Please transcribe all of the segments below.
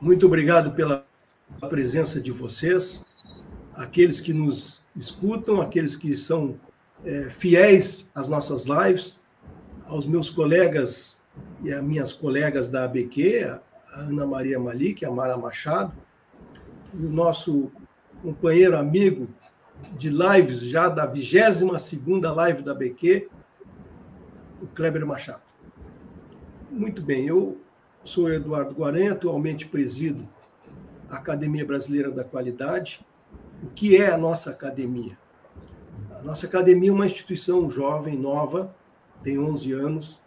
muito obrigado pela presença de vocês, aqueles que nos escutam, aqueles que são é, fiéis às nossas lives, aos meus colegas e às minhas colegas da ABQ, a Ana Maria Malik, a Mara Machado, o nosso companheiro amigo de lives já da 22 segunda live da ABQ, o Kleber Machado. Muito bem, eu sou Eduardo Guaranha, atualmente presido a Academia Brasileira da Qualidade. O que é a nossa academia? A nossa academia é uma instituição jovem, nova, tem 11 anos,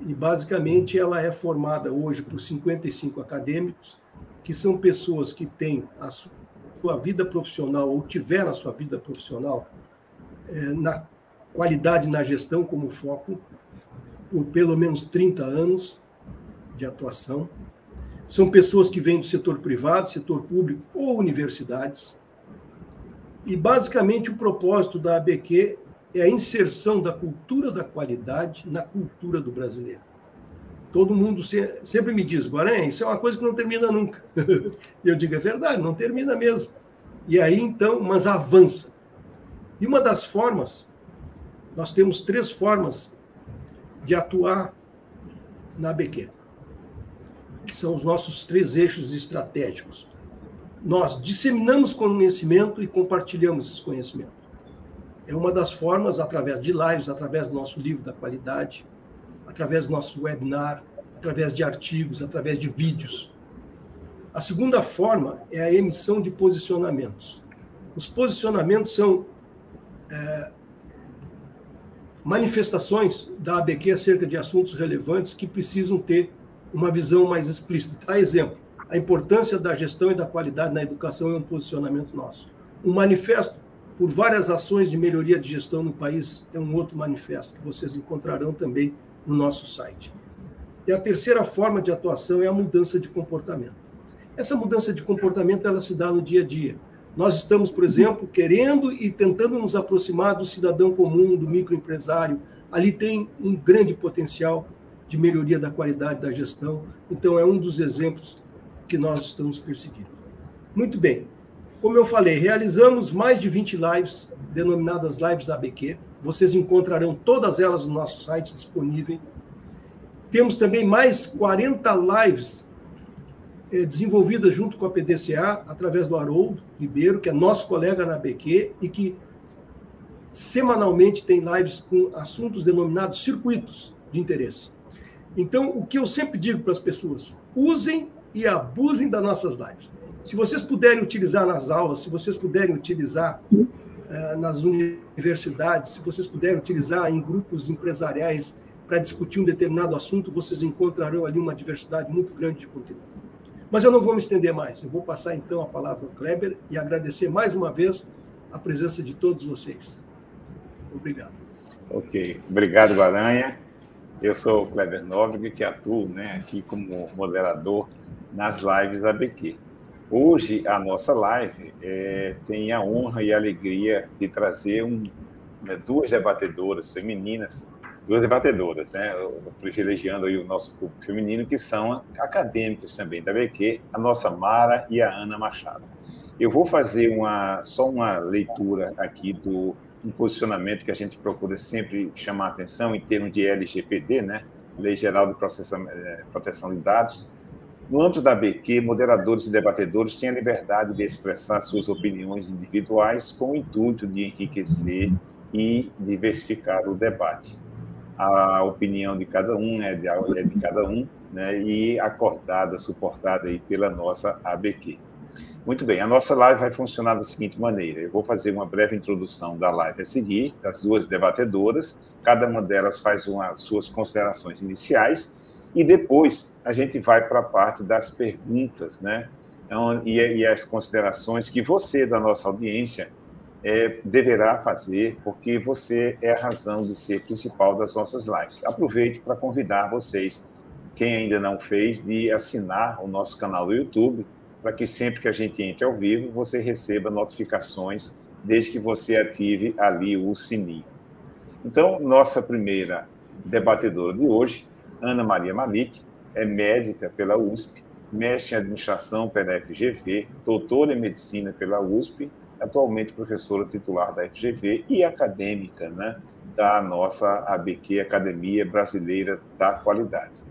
e basicamente ela é formada hoje por 55 acadêmicos, que são pessoas que têm a sua vida profissional, ou tiveram a sua vida profissional, é, na qualidade na gestão como foco, por pelo menos 30 anos de atuação. São pessoas que vêm do setor privado, setor público ou universidades. E, basicamente, o propósito da ABQ é a inserção da cultura da qualidade na cultura do brasileiro. Todo mundo sempre me diz, Guarani, isso é uma coisa que não termina nunca. Eu digo, é verdade, não termina mesmo. E aí, então, mas avança. E uma das formas, nós temos três formas de atuar na ABQ, que são os nossos três eixos estratégicos. Nós disseminamos conhecimento e compartilhamos esse conhecimento. É uma das formas, através de lives, através do nosso livro da qualidade, através do nosso webinar, através de artigos, através de vídeos. A segunda forma é a emissão de posicionamentos. Os posicionamentos são é, manifestações da ABQ acerca de assuntos relevantes que precisam ter uma visão mais explícita. A exemplo, a importância da gestão e da qualidade na educação é um posicionamento nosso. Um manifesto por várias ações de melhoria de gestão no país é um outro manifesto que vocês encontrarão também no nosso site. E a terceira forma de atuação é a mudança de comportamento. Essa mudança de comportamento ela se dá no dia a dia. Nós estamos, por exemplo, querendo e tentando nos aproximar do cidadão comum, do microempresário. Ali tem um grande potencial de melhoria da qualidade da gestão. Então, é um dos exemplos que nós estamos perseguindo. Muito bem. Como eu falei, realizamos mais de 20 lives, denominadas Lives ABQ. Vocês encontrarão todas elas no nosso site disponível. Temos também mais 40 lives é, desenvolvida junto com a PDCA, através do Haroldo Ribeiro, que é nosso colega na BQ e que semanalmente tem lives com assuntos denominados circuitos de interesse. Então, o que eu sempre digo para as pessoas, usem e abusem das nossas lives. Se vocês puderem utilizar nas aulas, se vocês puderem utilizar uh, nas universidades, se vocês puderem utilizar em grupos empresariais para discutir um determinado assunto, vocês encontrarão ali uma diversidade muito grande de conteúdo. Mas eu não vou me estender mais. Eu vou passar então a palavra ao Kleber e agradecer mais uma vez a presença de todos vocês. Obrigado. Ok. Obrigado, Guaranha. Eu sou o Kleber Nóbrega, que atuo né, aqui como moderador nas lives ABQ. Hoje, a nossa live é, tem a honra e a alegria de trazer um, né, duas debatedoras femininas duas debatedoras, né? privilegiando aí o nosso público feminino, que são acadêmicos também da BQ, a nossa Mara e a Ana Machado. Eu vou fazer uma, só uma leitura aqui do um posicionamento que a gente procura sempre chamar atenção em termos de LGPD, né? Lei Geral de eh, Proteção de Dados. No âmbito da BQ, moderadores e debatedores têm a liberdade de expressar suas opiniões individuais com o intuito de enriquecer e diversificar o debate a opinião de cada um, né, de, é de cada um, né, e acordada, suportada aí pela nossa ABQ. Muito bem, a nossa live vai funcionar da seguinte maneira: eu vou fazer uma breve introdução da live a seguir, das duas debatedoras, cada uma delas faz uma, suas considerações iniciais, e depois a gente vai para a parte das perguntas, né? Então, e, e as considerações que você, da nossa audiência, é, deverá fazer, porque você é a razão de ser principal das nossas lives. Aproveite para convidar vocês, quem ainda não fez, de assinar o nosso canal do YouTube, para que sempre que a gente entre ao vivo, você receba notificações, desde que você ative ali o sininho. Então, nossa primeira debatedora de hoje, Ana Maria Malik, é médica pela USP, mestre em administração pela FGV, doutora em medicina pela USP, atualmente professora titular da FGV e acadêmica né, da nossa ABQ, Academia Brasileira da Qualidade.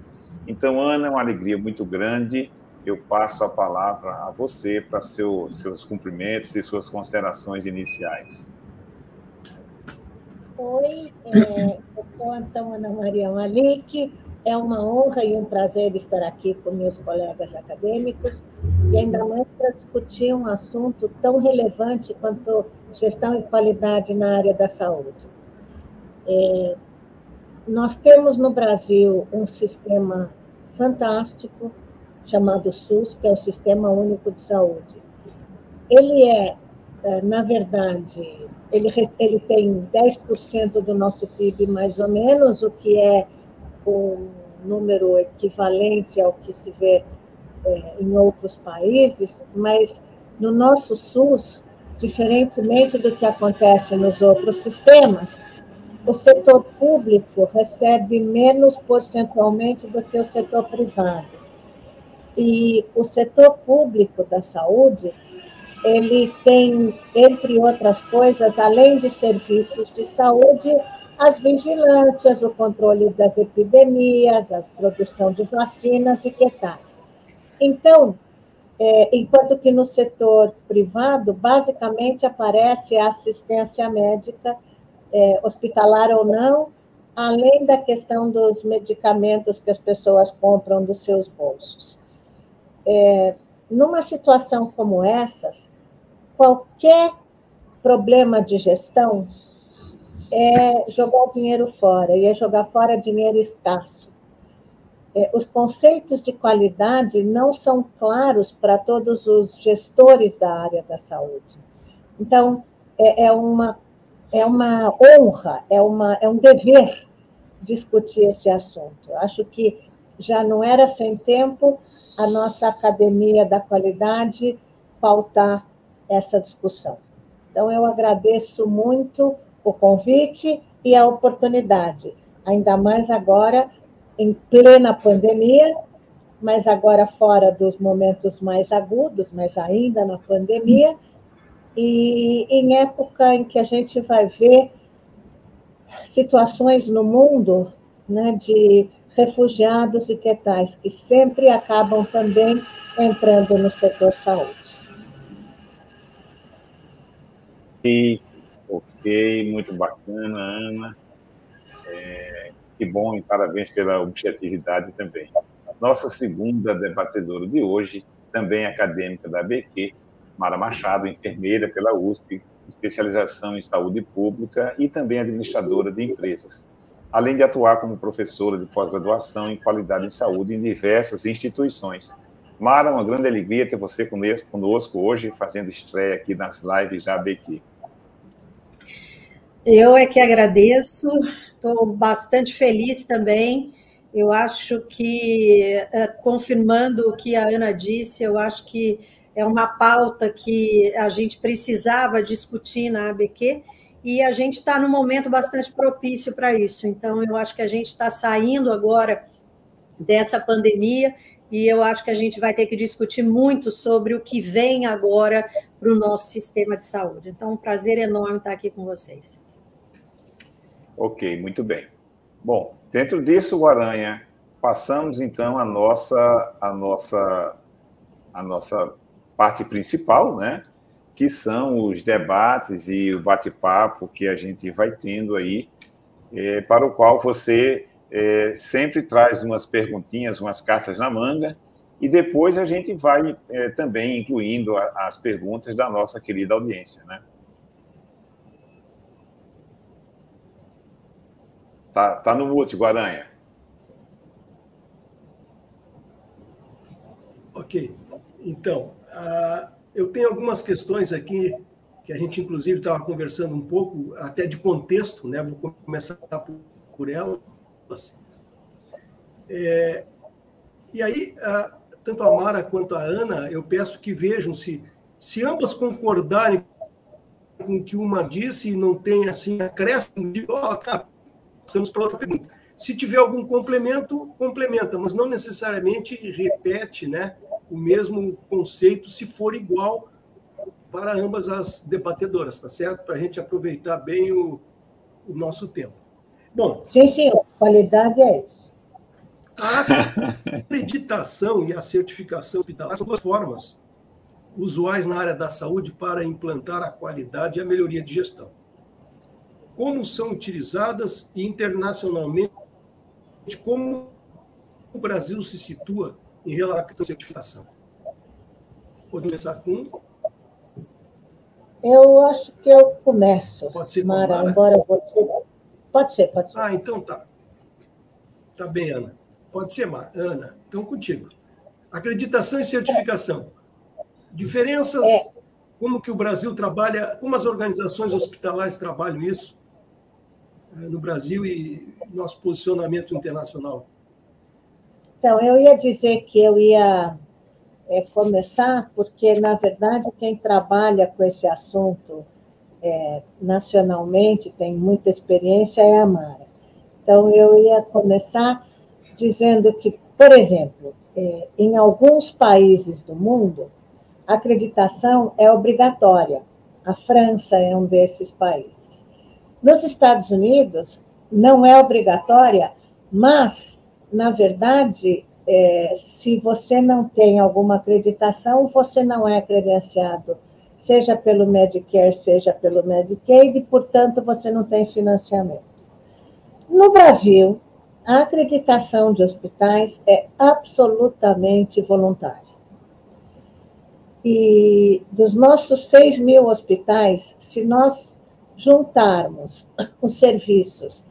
Então, Ana, é uma alegria muito grande. Eu passo a palavra a você para seu, seus cumprimentos e suas considerações iniciais. Oi, é, eu sou então Ana Maria Malik. É uma honra e um prazer estar aqui com meus colegas acadêmicos e ainda mais para discutir um assunto tão relevante quanto gestão e qualidade na área da saúde. É, nós temos no Brasil um sistema fantástico chamado SUS, que é o Sistema Único de Saúde. Ele é, é na verdade, ele, ele tem 10% do nosso PIB, mais ou menos, o que é um número equivalente ao que se vê é, em outros países, mas no nosso SUS, diferentemente do que acontece nos outros sistemas, o setor público recebe menos percentualmente do que o setor privado. E o setor público da saúde, ele tem, entre outras coisas, além de serviços de saúde, as vigilâncias, o controle das epidemias, a produção de vacinas e que tais. Então, é, enquanto que no setor privado, basicamente aparece a assistência médica é, hospitalar ou não, além da questão dos medicamentos que as pessoas compram dos seus bolsos. É, numa situação como essas, qualquer problema de gestão é jogar dinheiro fora, e é jogar fora dinheiro escasso. É, os conceitos de qualidade não são claros para todos os gestores da área da saúde. Então, é, é uma é uma honra, é, uma, é um dever discutir esse assunto. Acho que já não era sem tempo a nossa Academia da Qualidade pautar essa discussão. Então, eu agradeço muito o convite e a oportunidade, ainda mais agora em plena pandemia, mas agora fora dos momentos mais agudos, mas ainda na pandemia, e em época em que a gente vai ver situações no mundo né, de refugiados e que tais, que sempre acabam também entrando no setor saúde. E, ok, muito bacana, Ana. É, que bom e parabéns pela objetividade também. Nossa segunda debatedora de hoje, também acadêmica da BQ, Mara Machado, enfermeira pela USP, especialização em saúde pública e também administradora de empresas, além de atuar como professora de pós-graduação em qualidade em saúde em diversas instituições. Mara, uma grande alegria ter você conosco hoje, fazendo estreia aqui nas lives da ABQ. Eu é que agradeço, estou bastante feliz também. Eu acho que, eh, confirmando o que a Ana disse, eu acho que é uma pauta que a gente precisava discutir na ABQ e a gente está num momento bastante propício para isso. Então, eu acho que a gente está saindo agora dessa pandemia e eu acho que a gente vai ter que discutir muito sobre o que vem agora para o nosso sistema de saúde. Então, um prazer enorme estar aqui com vocês. Ok, muito bem. Bom, dentro disso, Guaranha, passamos então a nossa a nossa a nossa parte principal, né? Que são os debates e o bate-papo que a gente vai tendo aí, é, para o qual você é, sempre traz umas perguntinhas, umas cartas na manga, e depois a gente vai é, também incluindo a, as perguntas da nossa querida audiência, né? Tá, tá no mute, Guaranha. Ok. Então, eu tenho algumas questões aqui que a gente, inclusive, estava conversando um pouco, até de contexto, né? Vou começar por, por elas. É, e aí, uh, tanto a Mara quanto a Ana, eu peço que vejam se, se ambas concordarem com o que uma disse e não tem assim acréscimo de, ó, oh, passamos para outra pergunta. Se tiver algum complemento, complementa, mas não necessariamente repete né, o mesmo conceito se for igual para ambas as debatedoras, tá certo? Para a gente aproveitar bem o, o nosso tempo. Bom. Sim, senhor. Qualidade é isso. A acreditação e a certificação hospitalar são duas formas usuais na área da saúde para implantar a qualidade e a melhoria de gestão. Como são utilizadas e internacionalmente, como o Brasil se situa em relação à certificação? Podemos começar com. Eu acho que eu começo. Pode ser, Mara, Mara, embora você. Pode ser, pode ser. Ah, então tá. Tá bem, Ana. Pode ser, Mara. Ana, então contigo. Acreditação e certificação. Diferenças, é. como que o Brasil trabalha, como as organizações hospitalares trabalham isso é, no Brasil e nosso posicionamento internacional. Então, eu ia dizer que eu ia é, começar, porque, na verdade, quem trabalha com esse assunto é, nacionalmente, tem muita experiência, é a Mara. Então, eu ia começar dizendo que, por exemplo, é, em alguns países do mundo, a acreditação é obrigatória. A França é um desses países. Nos Estados Unidos, não é obrigatória, mas, na verdade, é, se você não tem alguma acreditação, você não é credenciado, seja pelo Medicare, seja pelo Medicaid, e, portanto, você não tem financiamento. No Brasil, a acreditação de hospitais é absolutamente voluntária. E dos nossos 6 mil hospitais, se nós juntarmos os serviços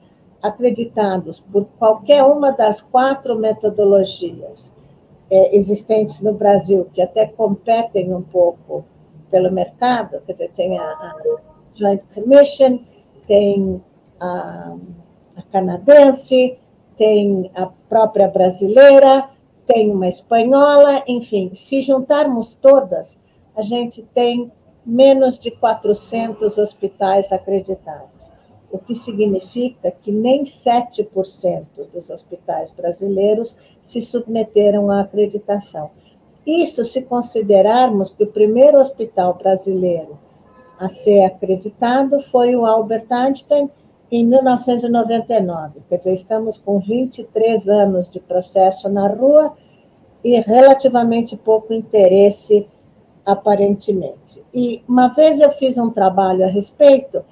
acreditados por qualquer uma das quatro metodologias é, existentes no Brasil, que até competem um pouco pelo mercado, quer dizer, tem a, a Joint Commission, tem a, a canadense, tem a própria brasileira, tem uma espanhola, enfim, se juntarmos todas, a gente tem menos de 400 hospitais acreditados, o que significa que nem 7% dos hospitais brasileiros se submeteram à acreditação. Isso se considerarmos que o primeiro hospital brasileiro a ser acreditado foi o Albert Einstein em 1999. Quer dizer, estamos com 23 anos de processo na rua e relativamente pouco interesse, aparentemente. E uma vez eu fiz um trabalho a respeito,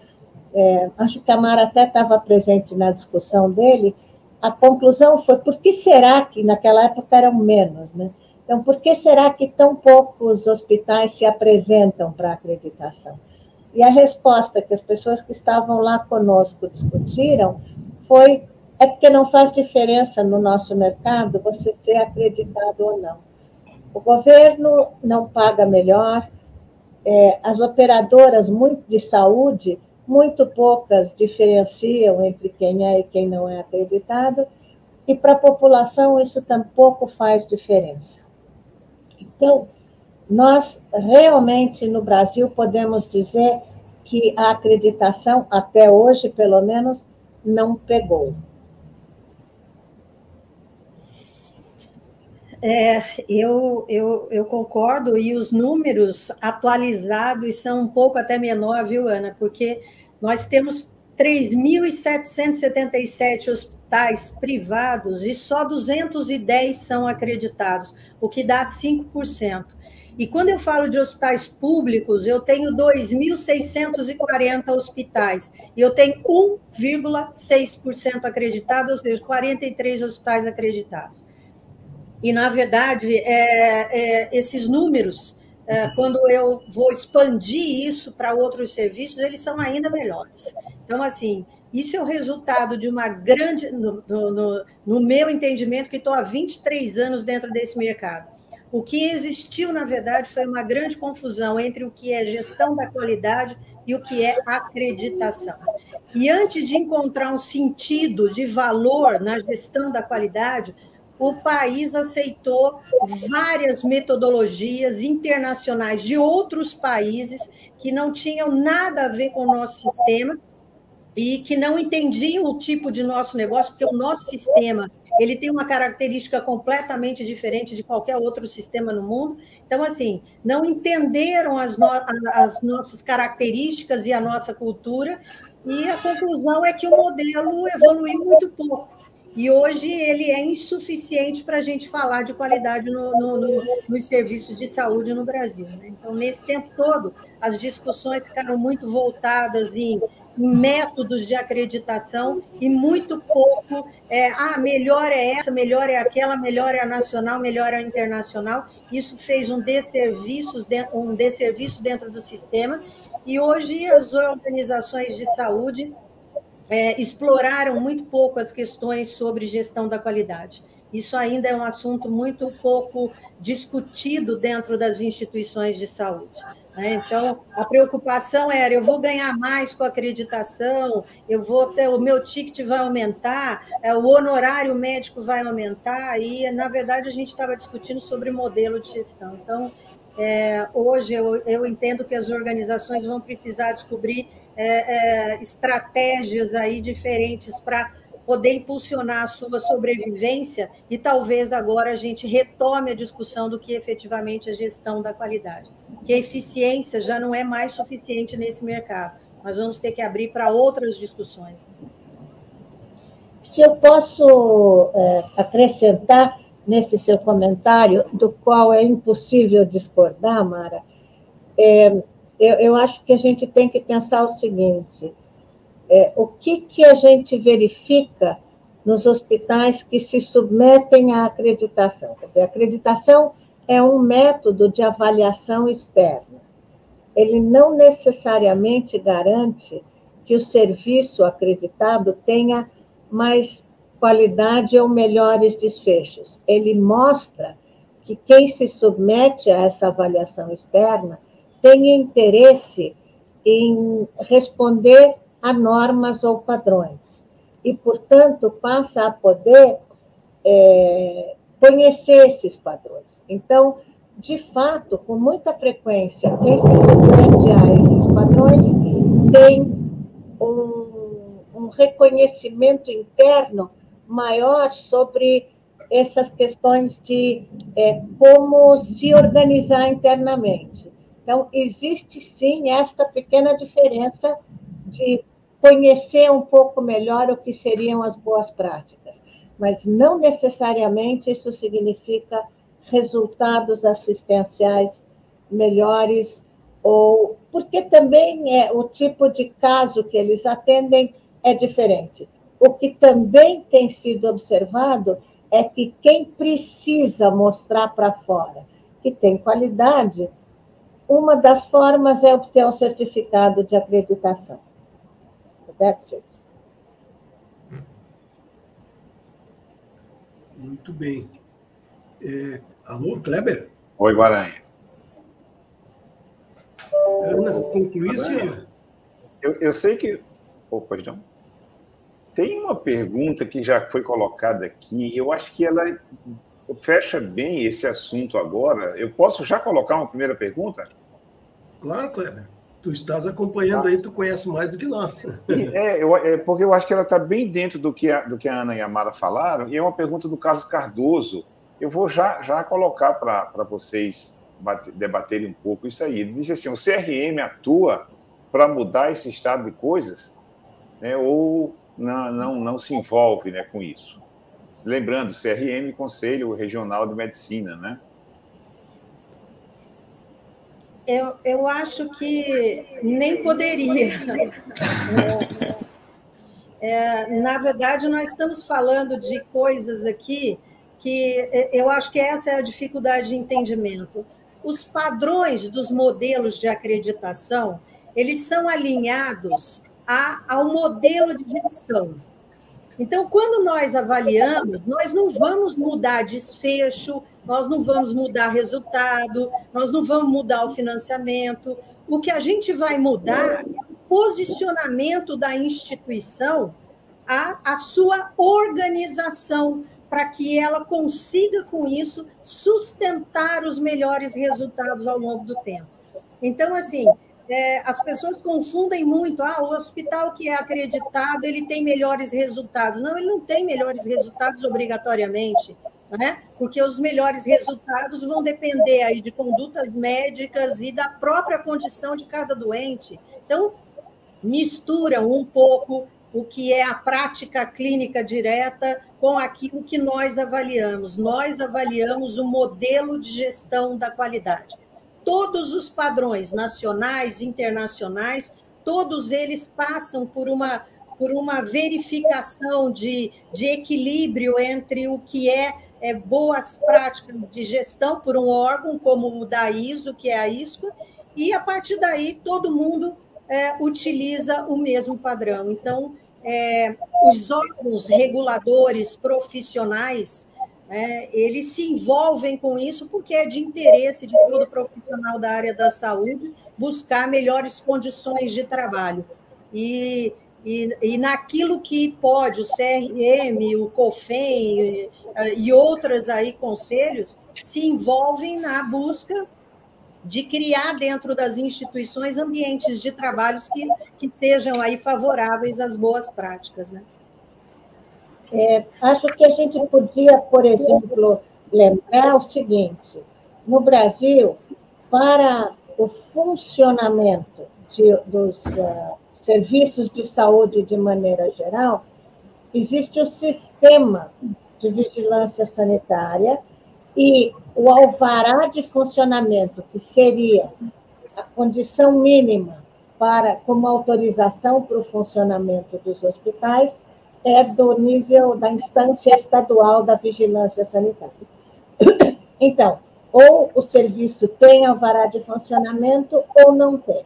é, acho que a Mara até estava presente na discussão dele, a conclusão foi por que será que naquela época eram menos, né? Então, por que será que tão poucos hospitais se apresentam para acreditação? E a resposta que as pessoas que estavam lá conosco discutiram foi: é porque não faz diferença no nosso mercado você ser acreditado ou não. O governo não paga melhor, é, as operadoras muito de saúde, muito poucas diferenciam entre quem é e quem não é acreditado, e para a população isso tampouco faz diferença. Então, nós realmente no Brasil podemos dizer que a acreditação, até hoje pelo menos, não pegou. É, eu, eu, eu concordo, e os números atualizados são um pouco até menor, viu, Ana? Porque nós temos 3.777 hospitais privados e só 210 são acreditados, o que dá 5%. E quando eu falo de hospitais públicos, eu tenho 2.640 hospitais e eu tenho 1,6% acreditado, ou seja, 43 hospitais acreditados. E, na verdade, é, é, esses números, é, quando eu vou expandir isso para outros serviços, eles são ainda melhores. Então, assim, isso é o resultado de uma grande, no, no, no meu entendimento, que estou há 23 anos dentro desse mercado o que existiu, na verdade, foi uma grande confusão entre o que é gestão da qualidade e o que é acreditação. E antes de encontrar um sentido de valor na gestão da qualidade, o país aceitou várias metodologias internacionais de outros países que não tinham nada a ver com o nosso sistema e que não entendiam o tipo de nosso negócio, porque o nosso sistema ele tem uma característica completamente diferente de qualquer outro sistema no mundo. Então, assim, não entenderam as, no as nossas características e a nossa cultura, e a conclusão é que o modelo evoluiu muito pouco. E hoje ele é insuficiente para a gente falar de qualidade no, no, no, nos serviços de saúde no Brasil. Né? Então, nesse tempo todo, as discussões ficaram muito voltadas em em métodos de acreditação e muito pouco, é, ah, melhor é essa, melhor é aquela, melhor é a nacional, melhor é a internacional. Isso fez um desserviço, um desserviço dentro do sistema e hoje as organizações de saúde é, exploraram muito pouco as questões sobre gestão da qualidade. Isso ainda é um assunto muito pouco discutido dentro das instituições de saúde. Né? Então, a preocupação era: eu vou ganhar mais com a acreditação, eu vou ter, o meu ticket vai aumentar, é, o honorário médico vai aumentar, e, na verdade, a gente estava discutindo sobre modelo de gestão. Então, é, hoje eu, eu, entendo que as organizações vão precisar descobrir é, é, estratégias aí diferentes para poder impulsionar a sua sobrevivência e talvez agora a gente retome a discussão do que efetivamente é gestão da qualidade. Que a eficiência já não é mais suficiente nesse mercado. Nós vamos ter que abrir para outras discussões. Se eu posso é, acrescentar nesse seu comentário, do qual é impossível discordar, Mara, é, eu, eu acho que a gente tem que pensar o seguinte: é, o que, que a gente verifica nos hospitais que se submetem à acreditação. Quer dizer, a acreditação é um método de avaliação externa. Ele não necessariamente garante que o serviço acreditado tenha mais qualidade ou melhores desfechos. Ele mostra que quem se submete a essa avaliação externa tem interesse em responder a normas ou padrões. E, portanto, passa a poder é, conhecer esses padrões. Então, de fato, com muita frequência, quem se submete a esses padrões tem um, um reconhecimento interno maior sobre essas questões de é, como se organizar internamente. Então, existe sim esta pequena diferença de conhecer um pouco melhor o que seriam as boas práticas, mas não necessariamente isso significa resultados assistenciais melhores ou porque também é o tipo de caso que eles atendem é diferente. O que também tem sido observado é que quem precisa mostrar para fora que tem qualidade, uma das formas é obter um certificado de acreditação. That's it. Muito bem. É, alô, Kleber? Oi, Guaranha. Ana, concluísse, Ana? Eu, eu sei que. Opa, não. Tem uma pergunta que já foi colocada aqui, eu acho que ela fecha bem esse assunto agora. Eu posso já colocar uma primeira pergunta? Claro, Kleber. Tu estás acompanhando tá. aí, tu conhece mais do que nós. É, eu, é porque eu acho que ela está bem dentro do que, a, do que a Ana e a Mara falaram, e é uma pergunta do Carlos Cardoso. Eu vou já, já colocar para vocês debaterem um pouco isso aí. Ele disse assim: o CRM atua para mudar esse estado de coisas, né, ou não, não, não se envolve né, com isso? Lembrando, CRM, Conselho Regional de Medicina, né? Eu, eu acho que nem poderia. É, é, na verdade, nós estamos falando de coisas aqui que eu acho que essa é a dificuldade de entendimento. Os padrões dos modelos de acreditação, eles são alinhados a, ao modelo de gestão. Então, quando nós avaliamos, nós não vamos mudar desfecho, nós não vamos mudar resultado, nós não vamos mudar o financiamento. O que a gente vai mudar é o posicionamento da instituição, a, a sua organização, para que ela consiga, com isso, sustentar os melhores resultados ao longo do tempo. Então, assim, é, as pessoas confundem muito. Ah, o hospital que é acreditado, ele tem melhores resultados. Não, ele não tem melhores resultados obrigatoriamente, né? porque os melhores resultados vão depender aí de condutas médicas e da própria condição de cada doente. Então, misturam um pouco o que é a prática clínica direta com aquilo que nós avaliamos. Nós avaliamos o modelo de gestão da qualidade todos os padrões nacionais, internacionais, todos eles passam por uma, por uma verificação de, de equilíbrio entre o que é, é boas práticas de gestão por um órgão como o da ISO, que é a ISCO, e a partir daí todo mundo é, utiliza o mesmo padrão. Então, é, os órgãos reguladores profissionais é, eles se envolvem com isso porque é de interesse de todo profissional da área da saúde buscar melhores condições de trabalho. E, e, e naquilo que pode, o CRM, o COFEM e, e outras aí conselhos se envolvem na busca de criar dentro das instituições ambientes de trabalhos que, que sejam aí favoráveis às boas práticas, né? É, acho que a gente podia, por exemplo, lembrar o seguinte: no Brasil, para o funcionamento de, dos uh, serviços de saúde de maneira geral, existe o sistema de vigilância sanitária e o alvará de funcionamento, que seria a condição mínima para como autorização para o funcionamento dos hospitais, é do nível da instância estadual da vigilância sanitária. Então, ou o serviço tem alvará de funcionamento ou não tem.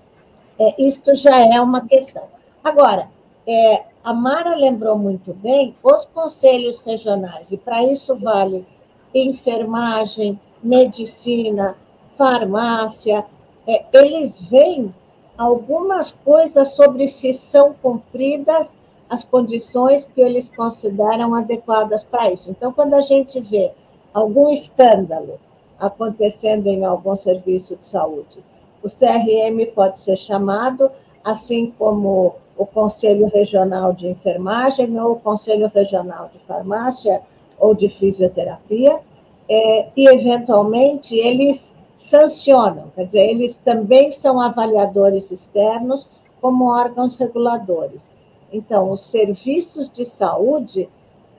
É, isto já é uma questão. Agora, é, a Mara lembrou muito bem, os conselhos regionais, e para isso vale enfermagem, medicina, farmácia, é, eles veem algumas coisas sobre se são cumpridas as condições que eles consideram adequadas para isso. Então, quando a gente vê algum escândalo acontecendo em algum serviço de saúde, o CRM pode ser chamado, assim como o Conselho Regional de Enfermagem ou o Conselho Regional de Farmácia ou de Fisioterapia, é, e, eventualmente, eles sancionam, quer dizer, eles também são avaliadores externos como órgãos reguladores. Então, os serviços de saúde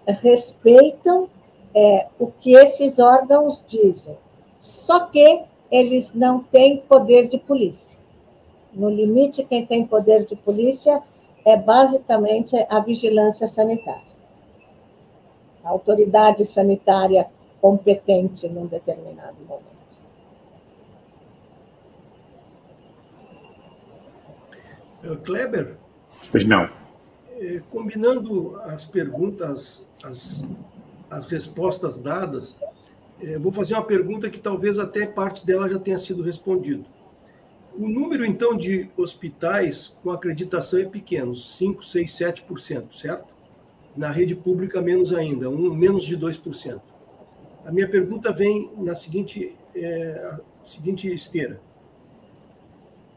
respeitam é, o que esses órgãos dizem, só que eles não têm poder de polícia. No limite, quem tem poder de polícia é basicamente a vigilância sanitária. A autoridade sanitária competente num determinado momento. Kleber? Pois não. É, combinando as perguntas, as, as respostas dadas, é, vou fazer uma pergunta que talvez até parte dela já tenha sido respondido. O número, então, de hospitais com acreditação é pequeno, 5, 6, 7%, certo? Na rede pública, menos ainda, um, menos de 2%. A minha pergunta vem na seguinte, é, seguinte esteira.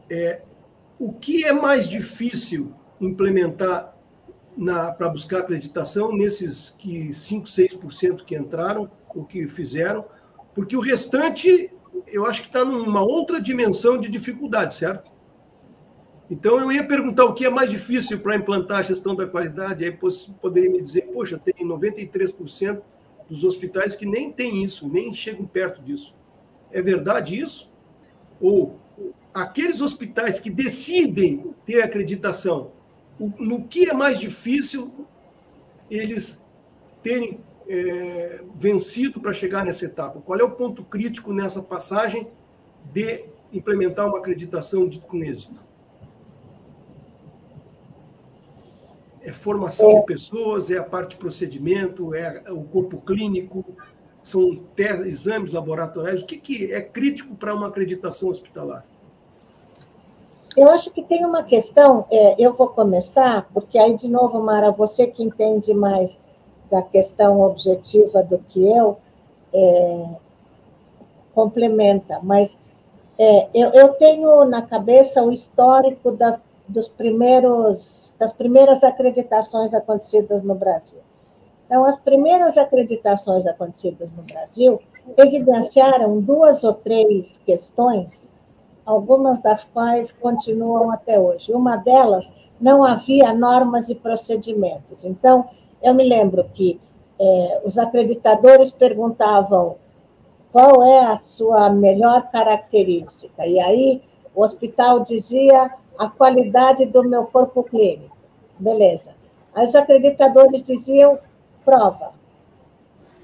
É, o que é mais difícil implementar para buscar acreditação nesses que 5, 6% que entraram, o que fizeram, porque o restante eu acho que está numa outra dimensão de dificuldade, certo? Então eu ia perguntar o que é mais difícil para implantar a gestão da qualidade, aí poderia me dizer, poxa, tem 93% dos hospitais que nem tem isso, nem chegam perto disso. É verdade isso? Ou aqueles hospitais que decidem ter acreditação, no que é mais difícil eles terem é, vencido para chegar nessa etapa? Qual é o ponto crítico nessa passagem de implementar uma acreditação de, com êxito? É formação de pessoas, é a parte de procedimento, é o corpo clínico, são exames laboratoriais. O que, que é crítico para uma acreditação hospitalar? Eu acho que tem uma questão, é, eu vou começar, porque aí, de novo, Mara, você que entende mais da questão objetiva do que eu, é, complementa, mas É, eu, eu, tenho na cabeça o histórico das, dos primeiros, das primeiras acreditações acontecidas no Brasil. Então, as primeiras acreditações acontecidas no Brasil evidenciaram duas ou três questões, algumas das quais continuam até hoje. Uma delas, não havia normas e procedimentos. Então, eu me lembro que é, os acreditadores perguntavam qual é a sua melhor característica, e aí o hospital dizia a qualidade do meu corpo clínico. Beleza. Aí os acreditadores diziam prova.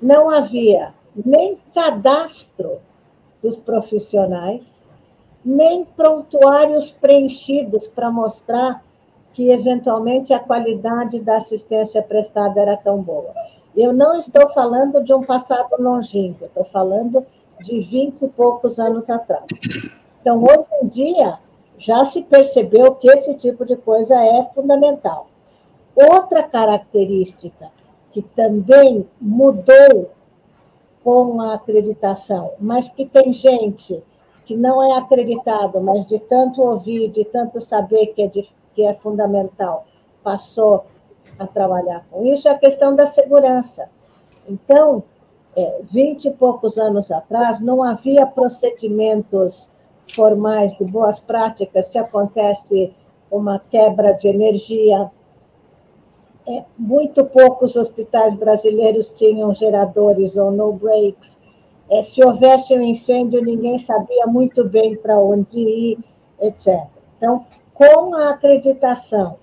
Não havia nem cadastro dos profissionais, nem prontuários preenchidos para mostrar que, eventualmente, a qualidade da assistência prestada era tão boa. Eu não estou falando de um passado longínquo, estou falando de vinte e poucos anos atrás. Então, hoje em dia, já se percebeu que esse tipo de coisa é fundamental. Outra característica que também mudou com a acreditação, mas que tem gente que não é acreditado, mas de tanto ouvir, de tanto saber que é, de, que é fundamental, passou a trabalhar com isso, é a questão da segurança. Então, é, vinte e poucos anos atrás, não havia procedimentos formais de boas práticas se acontece uma quebra de energia, é, muito poucos hospitais brasileiros tinham geradores ou no breaks. É, se houvesse um incêndio, ninguém sabia muito bem para onde ir, etc. Então, com a acreditação,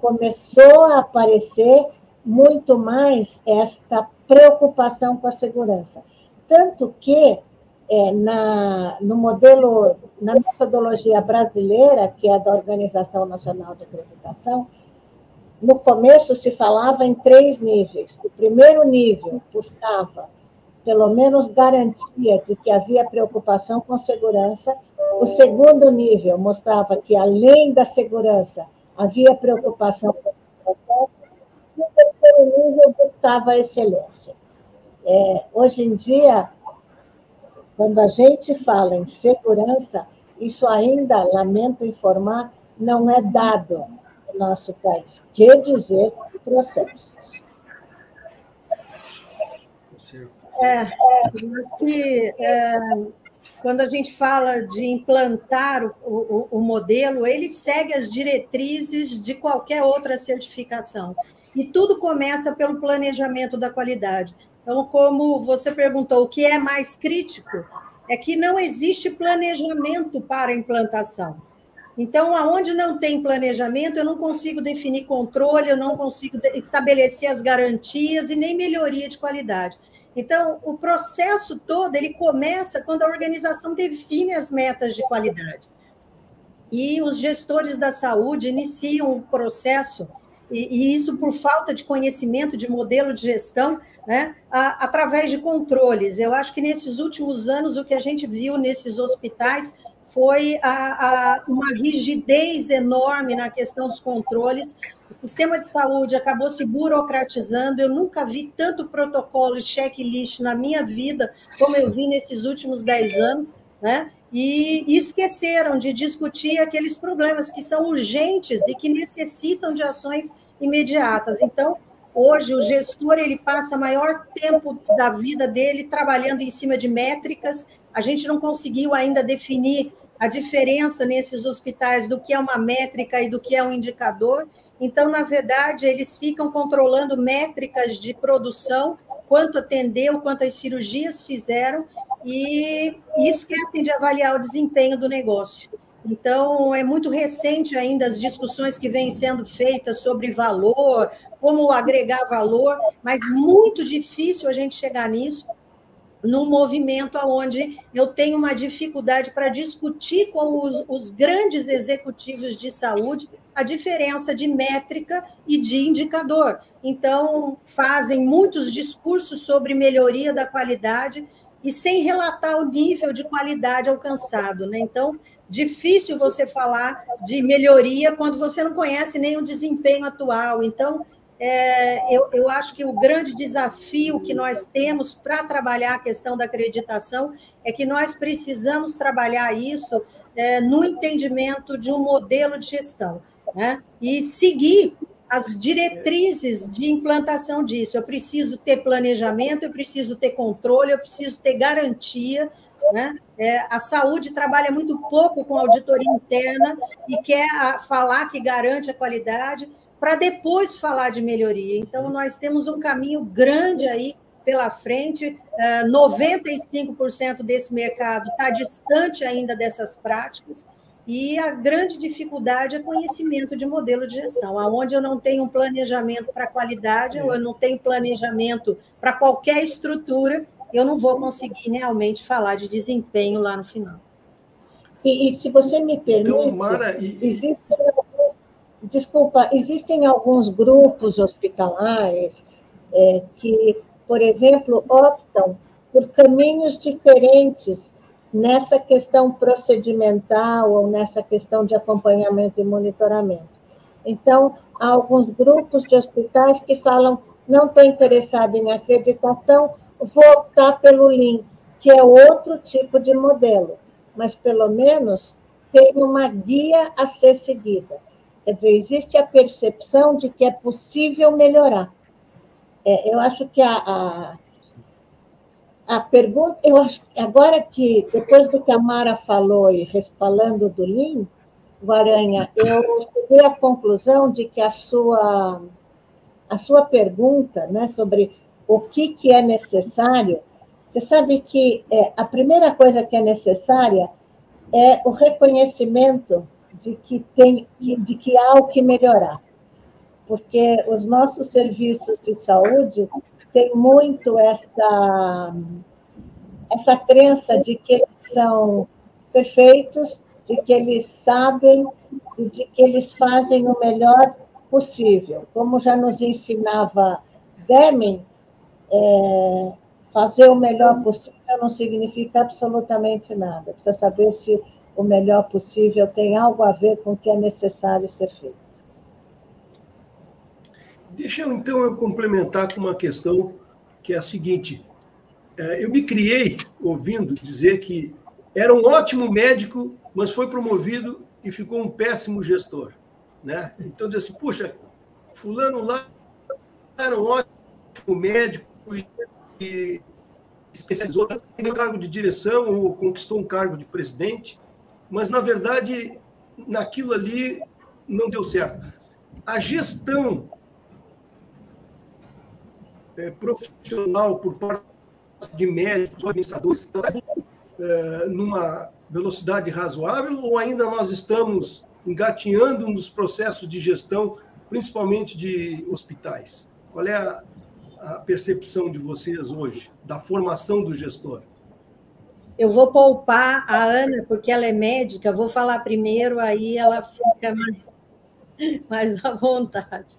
começou a aparecer muito mais esta preocupação com a segurança. Tanto que, é, na, no modelo, na metodologia brasileira, que é da Organização Nacional de Acreditação, no começo se falava em três níveis. O primeiro nível buscava, pelo menos, garantia de que havia preocupação com segurança. O segundo nível mostrava que, além da segurança, havia preocupação com o E o terceiro nível buscava a excelência. É, hoje em dia, quando a gente fala em segurança, isso ainda, lamento informar, não é dado nosso país. Quer dizer, processos. É, eu acho que é, quando a gente fala de implantar o, o, o, modelo, ele segue as diretrizes de qualquer outra certificação. E tudo começa pelo planejamento da qualidade. Então, como você perguntou, o que é mais crítico é que não existe planejamento para implantação. Então, aonde não tem planejamento, eu não consigo definir controle, eu não consigo estabelecer as garantias e nem melhoria de qualidade. Então, o processo todo ele começa quando a organização define as metas de qualidade. E os gestores da saúde iniciam o processo, e, e isso por falta de conhecimento de modelo de gestão, né, a, através de controles. Eu acho que nesses últimos anos, o que a gente viu nesses hospitais foi a, a, uma rigidez enorme na questão dos controles. O sistema de saúde acabou se burocratizando. Eu nunca vi tanto protocolo e checklist na minha vida como eu vi nesses últimos dez anos, né? E esqueceram de discutir aqueles problemas que são urgentes e que necessitam de ações imediatas. Então, hoje o gestor ele passa maior tempo da vida dele trabalhando em cima de métricas a gente não conseguiu ainda definir a diferença nesses hospitais do que é uma métrica e do que é um indicador. Então, na verdade, eles ficam controlando métricas de produção, quanto atendeu, quantas cirurgias fizeram, e, e esquecem de avaliar o desempenho do negócio. Então, é muito recente ainda as discussões que vêm sendo feitas sobre valor, como agregar valor, mas muito difícil a gente chegar nisso num movimento onde eu tenho uma dificuldade para discutir com os, os, grandes executivos de saúde a diferença de métrica e de indicador. Então, fazem muitos discursos sobre melhoria da qualidade e sem relatar o nível de qualidade alcançado. Né? Então, difícil você falar de melhoria quando você não conhece nem o desempenho atual. Então, é, eu, eu acho que o grande desafio que nós temos para trabalhar a questão da acreditação é que nós precisamos trabalhar isso é, no entendimento de um modelo de gestão, né? E seguir as diretrizes de implantação disso. Eu preciso ter planejamento, eu preciso ter controle, eu preciso ter garantia. Né? É, a saúde trabalha muito pouco com auditoria interna e quer a, falar que garante a qualidade para depois falar de melhoria. Então, nós temos um caminho grande aí pela frente. 95% é, desse mercado está distante ainda dessas práticas. E a grande dificuldade é conhecimento de modelo de gestão. Aonde eu não tenho um planejamento para qualidade, ou eu não tenho planejamento para qualquer estrutura, eu não vou conseguir realmente falar de desempenho lá no final. E, e se você me permite, então, Mara, e... existem, desculpa, existem alguns grupos hospitalares é, que, por exemplo, optam por caminhos diferentes nessa questão procedimental ou nessa questão de acompanhamento e monitoramento. Então, há alguns grupos de hospitais que falam: não estou interessado em acreditação, vou optar pelo Lean, que é outro tipo de modelo, mas pelo menos tem uma guia a ser seguida. Quer dizer, existe a percepção de que é possível melhorar. É, eu acho que a, a a pergunta, eu acho agora que, depois do que a Mara falou e falando do Lean, Guaranha, eu cheguei à conclusão de que a sua, a sua pergunta né, sobre o que, que é necessário, você sabe que é, a primeira coisa que é necessária é o reconhecimento de que, tem, de que há o que melhorar. Porque os nossos serviços de saúde tem muito essa, essa crença de que eles são perfeitos, de que eles sabem e de que eles fazem o melhor possível. Como já nos ensinava Deming, é, fazer o melhor possível não significa absolutamente nada. Precisa saber se o melhor possível tem algo a ver com o que é necessário ser feito. Deixa eu então eu complementar com uma questão que é a seguinte: é, eu me criei ouvindo dizer que era um ótimo médico, mas foi promovido e ficou um péssimo gestor, né? Então diz assim, puxa, fulano lá era um ótimo médico e especializou em um cargo de direção ou conquistou um cargo de presidente, mas na verdade naquilo ali não deu certo. A gestão é, profissional por parte de médicos, administradores, é, numa velocidade razoável ou ainda nós estamos engatinhando nos processos de gestão, principalmente de hospitais? Qual é a, a percepção de vocês hoje da formação do gestor? Eu vou poupar a Ana, porque ela é médica, vou falar primeiro, aí ela fica mais, mais à vontade.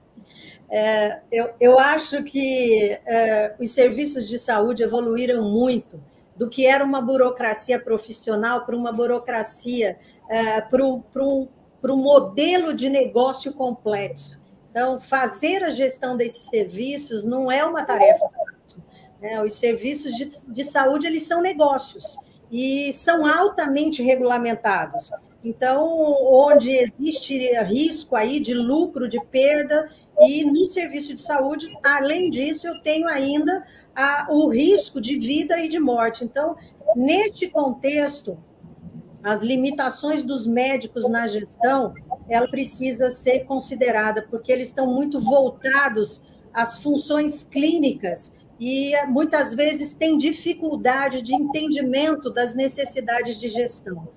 É, eu, eu acho que é, os serviços de saúde evoluíram muito do que era uma burocracia profissional para uma burocracia, é, para um modelo de negócio complexo. Então, fazer a gestão desses serviços não é uma tarefa fácil. Né? Os serviços de, de saúde eles são negócios e são altamente regulamentados. Então, onde existe risco aí de lucro, de perda, e no serviço de saúde, além disso, eu tenho ainda a, o risco de vida e de morte. Então, neste contexto, as limitações dos médicos na gestão, ela precisa ser considerada, porque eles estão muito voltados às funções clínicas e muitas vezes têm dificuldade de entendimento das necessidades de gestão.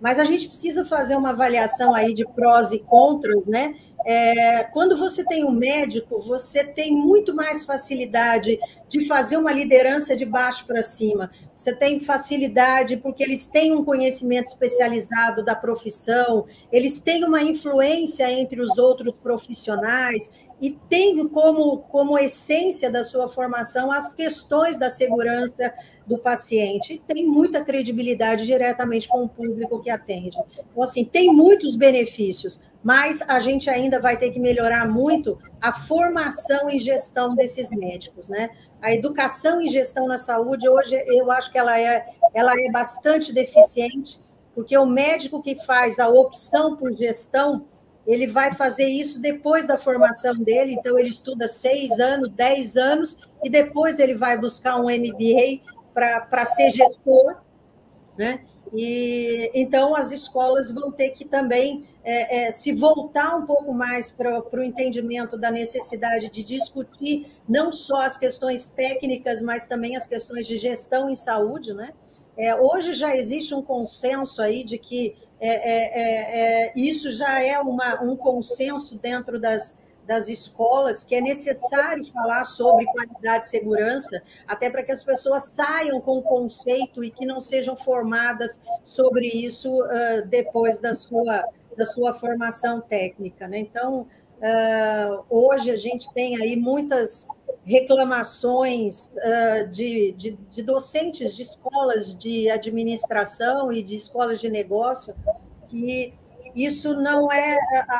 Mas a gente precisa fazer uma avaliação aí de prós e contras, né? É, quando você tem um médico, você tem muito mais facilidade de fazer uma liderança de baixo para cima. Você tem facilidade porque eles têm um conhecimento especializado da profissão, eles têm uma influência entre os outros profissionais, e tem como, como essência da sua formação as questões da segurança do paciente. E tem muita credibilidade diretamente com o público que atende. Então, assim, tem muitos benefícios, mas a gente ainda vai ter que melhorar muito a formação e gestão desses médicos, né? A educação e gestão na saúde, hoje, eu acho que ela é, ela é bastante deficiente, porque o médico que faz a opção por gestão, ele vai fazer isso depois da formação dele, então ele estuda seis anos, dez anos, e depois ele vai buscar um MBA para ser gestor, né? E então as escolas vão ter que também é, é, se voltar um pouco mais para o entendimento da necessidade de discutir não só as questões técnicas, mas também as questões de gestão em saúde, né? É, hoje já existe um consenso aí de que é, é, é, isso já é uma, um consenso dentro das, das escolas que é necessário falar sobre qualidade e segurança, até para que as pessoas saiam com o conceito e que não sejam formadas sobre isso uh, depois da sua, da sua formação técnica. Né? Então, uh, hoje a gente tem aí muitas reclamações uh, de, de, de docentes de escolas de administração e de escolas de negócio que isso não é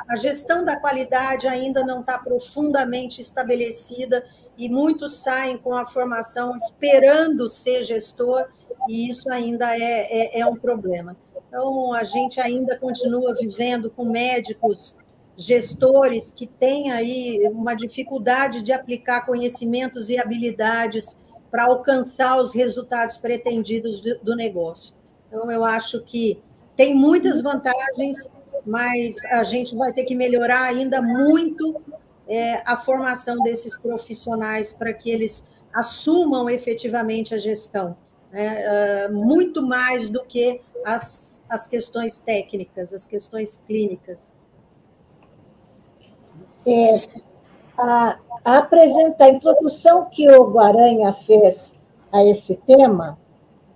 a, gestão da qualidade ainda não está profundamente estabelecida e muitos saem com a formação esperando ser gestor e isso ainda é, é, é um problema. Então a gente ainda continua vivendo com médicos gestores que têm aí uma dificuldade de aplicar conhecimentos e habilidades para alcançar os resultados pretendidos do negócio. Então, eu acho que tem muitas vantagens, mas a gente vai ter que melhorar ainda muito é, a formação desses profissionais para que eles assumam efetivamente a gestão, né? uh, muito mais do que as, as questões técnicas, as questões clínicas. É, a, a, apresenta, a introdução que o Guaranha fez a esse tema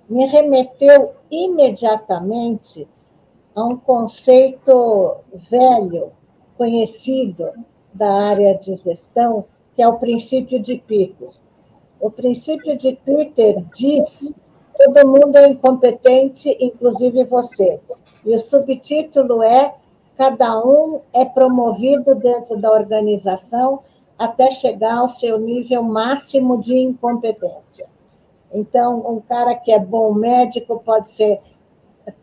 me remeteu imediatamente a um conceito velho, conhecido da área de gestão, que é o princípio de Peter. O princípio de Peter diz todo mundo é incompetente, inclusive você. E o subtítulo é Cada um é promovido dentro da organização até chegar ao seu nível máximo de incompetência. Então, um cara que é bom médico pode ser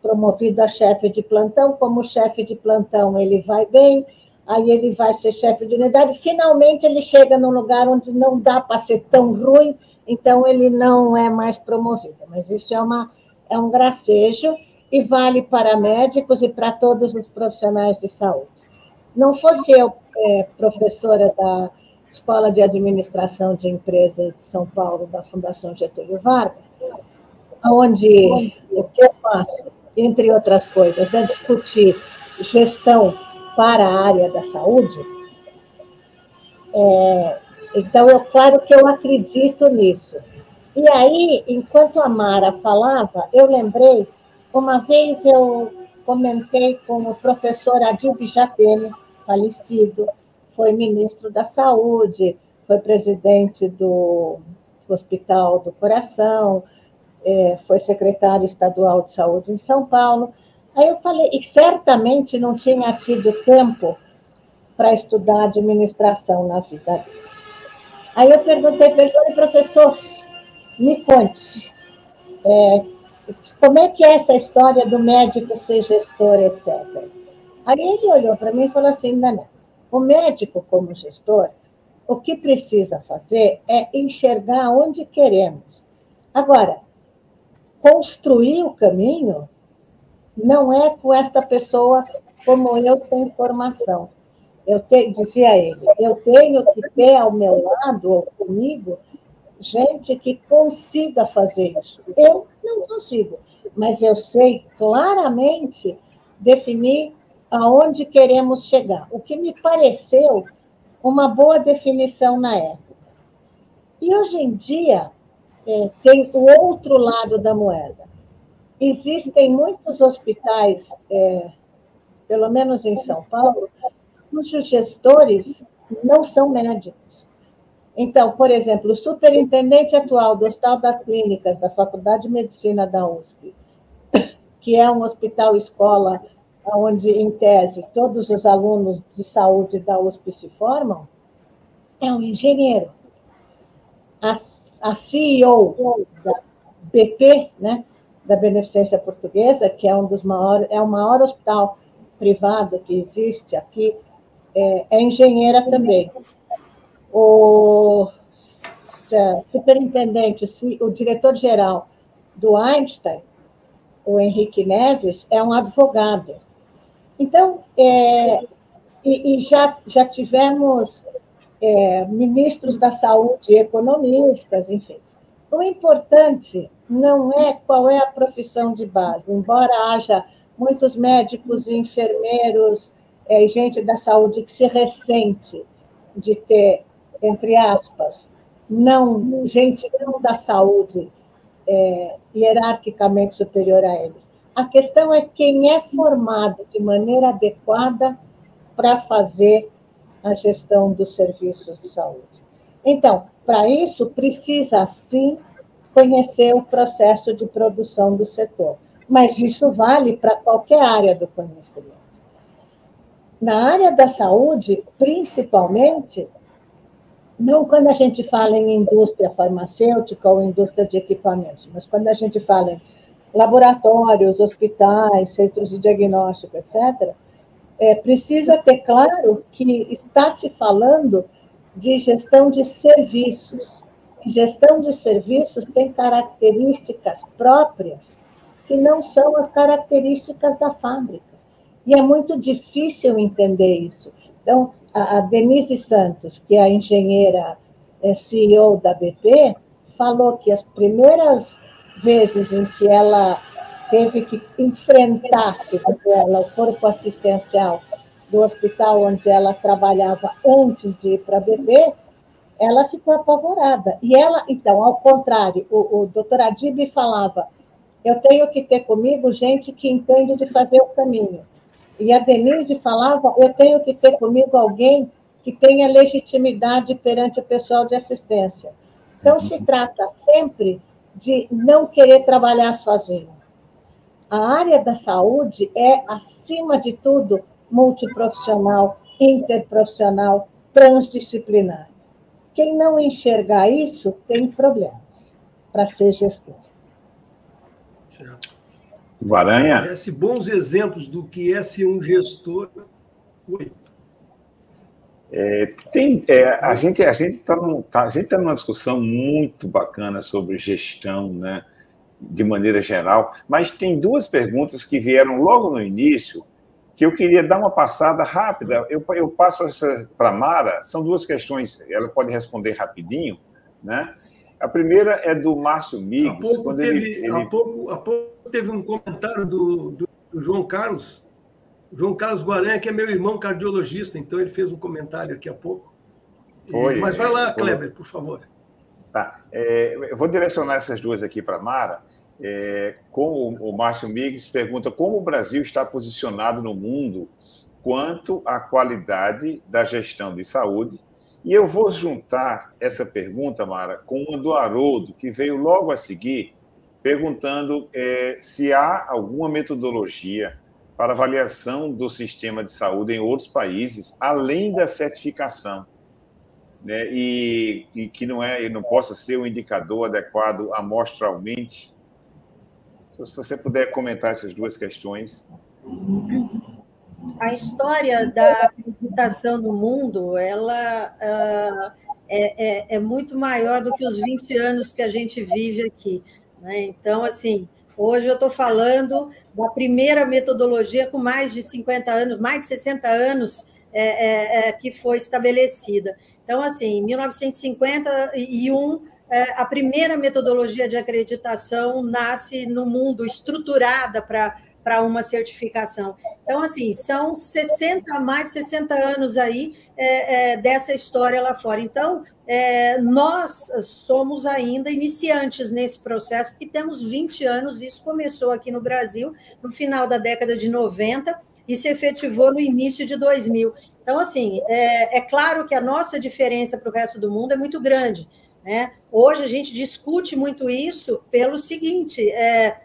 promovido a chefe de plantão, como chefe de plantão ele vai bem, aí ele vai ser chefe de unidade, finalmente ele chega num lugar onde não dá para ser tão ruim, então ele não é mais promovido. Mas isso é, uma, é um gracejo e vale para médicos e para todos os profissionais de saúde. Não fosse eu é, professora da Escola de Administração de Empresas de São Paulo, da Fundação Getúlio Vargas, onde o que eu faço, entre outras coisas, é discutir gestão para a área da saúde. É, então, é claro que eu acredito nisso. E aí, enquanto a Mara falava, eu lembrei, uma vez eu comentei com o professor Adib Jatene, falecido, foi ministro da Saúde, foi presidente do Hospital do Coração, é, foi secretário estadual de saúde em São Paulo. Aí eu falei, e certamente não tinha tido tempo para estudar administração na vida dele. Aí eu perguntei para ele, professor, me conte, é, como é que é essa história do médico ser gestor, etc. Aí ele olhou para mim e falou assim, não, o médico como gestor, o que precisa fazer é enxergar onde queremos. Agora, construir o caminho não é com esta pessoa como eu sem formação. Eu te, dizia ele, eu tenho que ter ao meu lado ou comigo gente que consiga fazer isso. Eu não consigo, mas eu sei claramente definir aonde queremos chegar. O que me pareceu uma boa definição na época. E hoje em dia, é, tem o outro lado da moeda. Existem muitos hospitais, é, pelo menos em São Paulo, cujos gestores não são médicos. Então, por exemplo, o superintendente atual do Hospital das Clínicas da Faculdade de Medicina da USP, que é um hospital escola onde, em tese, todos os alunos de saúde da USP se formam, é um engenheiro. A, a CEO da BP, né, da Beneficência Portuguesa, que é um dos maiores, é o maior hospital privado que existe aqui, é, é engenheira também. O superintendente, o diretor-geral do Einstein, o Henrique Neves, é um advogado. Então, é, e, e, já, já tivemos é, ministros da saúde, economistas, enfim. O importante não é qual é a profissão de base, embora haja muitos médicos e enfermeiros é, e gente da saúde que se ressente de ter, entre aspas, não gente não da saúde é, hierarquicamente superior a eles. A questão é quem é formado de maneira adequada para fazer a gestão dos serviços de saúde. Então, para isso, precisa sim conhecer o processo de produção do setor, mas isso vale para qualquer área do conhecimento. Na área da saúde, principalmente, não quando a gente fala em indústria farmacêutica ou indústria de equipamentos, mas quando a gente fala em laboratórios, hospitais, centros de diagnóstico, etc., é, precisa ter claro que está se falando de gestão de serviços. gestão de serviços tem características próprias que não são as características da fábrica. E é muito difícil entender isso. Então, a Denise Santos, que é a engenheira é, CEO da BP, falou que as primeiras vezes em que ela teve que enfrentar-se com ela, o corpo assistencial do hospital onde ela trabalhava antes de ir para BP, ela ficou apavorada. E ela, então, ao contrário, o, o doutor Adib falava, eu tenho que ter comigo gente que entende de fazer o caminho. E a Denise falava: eu tenho que ter comigo alguém que tenha legitimidade perante o pessoal de assistência. Então, se trata sempre de não querer trabalhar sozinho. A área da saúde é, acima de tudo, multiprofissional, interprofissional, transdisciplinar. Quem não enxergar isso tem problemas para ser gestor. Certo. Guaranha. Parece bons exemplos do que é ser um gestor. Oi. É, tem, é, a gente a gente está tá, a gente tá numa discussão muito bacana sobre gestão, né, de maneira geral, mas tem duas perguntas que vieram logo no início que eu queria dar uma passada rápida. Eu, eu passo essa para Mara. São duas questões. Ela pode responder rapidinho, né? A primeira é do Márcio Migues. Há pouco, teve, ele, ele... Há pouco, há pouco teve um comentário do, do, do João Carlos, João Carlos Guaranha, que é meu irmão cardiologista, então ele fez um comentário aqui há pouco. Foi, Mas vai lá, Kleber, por favor. Tá. É, eu vou direcionar essas duas aqui para a Mara. É, como o Márcio Migues pergunta como o Brasil está posicionado no mundo quanto à qualidade da gestão de saúde e eu vou juntar essa pergunta, Mara, com uma do Haroldo, que veio logo a seguir, perguntando é, se há alguma metodologia para avaliação do sistema de saúde em outros países, além da certificação, né, e, e que não é, não possa ser um indicador adequado amostralmente. Então, se você puder comentar essas duas questões a história da acreditação no mundo ela uh, é, é, é, muito maior do que os 20 anos que a gente vive aqui. Né? Então, assim, hoje eu estou falando da primeira metodologia com mais de 50 anos, mais de 60 anos é, é, é, que foi estabelecida. Então, assim, em 1951, é, a primeira metodologia de acreditação nasce no mundo estruturada para para uma certificação. Então, assim, são 60, mais 60 anos aí é, é, dessa história lá fora. Então, é, nós somos ainda iniciantes nesse processo, porque temos 20 anos, isso começou aqui no Brasil no final da década de 90 e se efetivou no início de 2000. Então, assim, é, é claro que a nossa diferença para o resto do mundo é muito grande. Né? Hoje a gente discute muito isso pelo seguinte: é,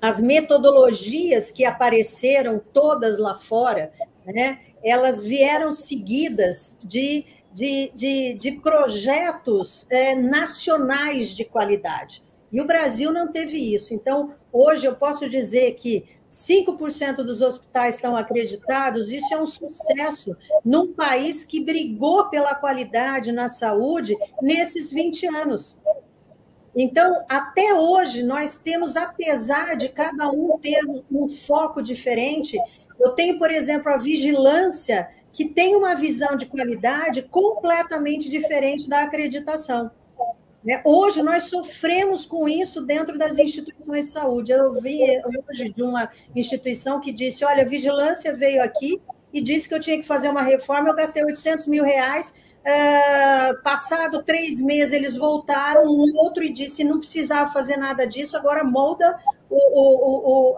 as metodologias que apareceram todas lá fora, né, elas vieram seguidas de, de, de, de projetos é, nacionais de qualidade. E o Brasil não teve isso. Então, hoje eu posso dizer que 5% dos hospitais estão acreditados, isso é um sucesso num país que brigou pela qualidade na saúde nesses 20 anos. Então, até hoje, nós temos, apesar de cada um ter um foco diferente, eu tenho, por exemplo, a vigilância, que tem uma visão de qualidade completamente diferente da acreditação. Né? Hoje, nós sofremos com isso dentro das instituições de saúde. Eu vi hoje de uma instituição que disse: olha, a vigilância veio aqui e disse que eu tinha que fazer uma reforma, eu gastei 800 mil reais Uh, passado três meses, eles voltaram, um outro e disse não precisava fazer nada disso, agora molda o, o, o,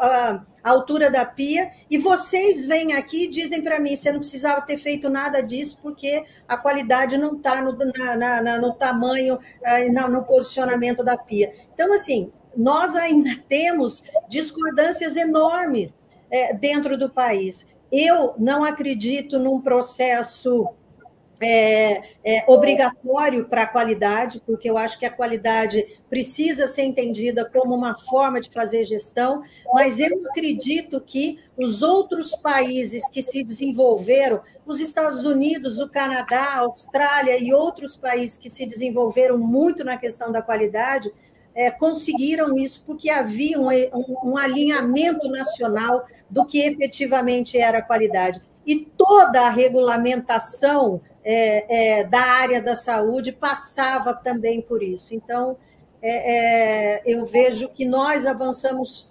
a, altura da pia, e vocês vêm aqui e dizem para mim, você não precisava ter feito nada disso, porque a qualidade não está no, na, na, no tamanho, uh, no posicionamento da pia. Então, assim, nós ainda temos discordâncias enormes é, dentro do país. Eu não acredito num processo é, é, obrigatório para a qualidade, porque eu acho que a qualidade precisa ser entendida como uma forma de fazer gestão, mas eu acredito que os outros países que se desenvolveram, os Estados Unidos, o Canadá, a Austrália e outros países que se desenvolveram muito na questão da qualidade, é, conseguiram isso porque havia um, um, um alinhamento nacional do que efetivamente era a qualidade. E toda a regulamentação é, é, da área da saúde passava também por isso. Então, é, é eu vejo que nós avançamos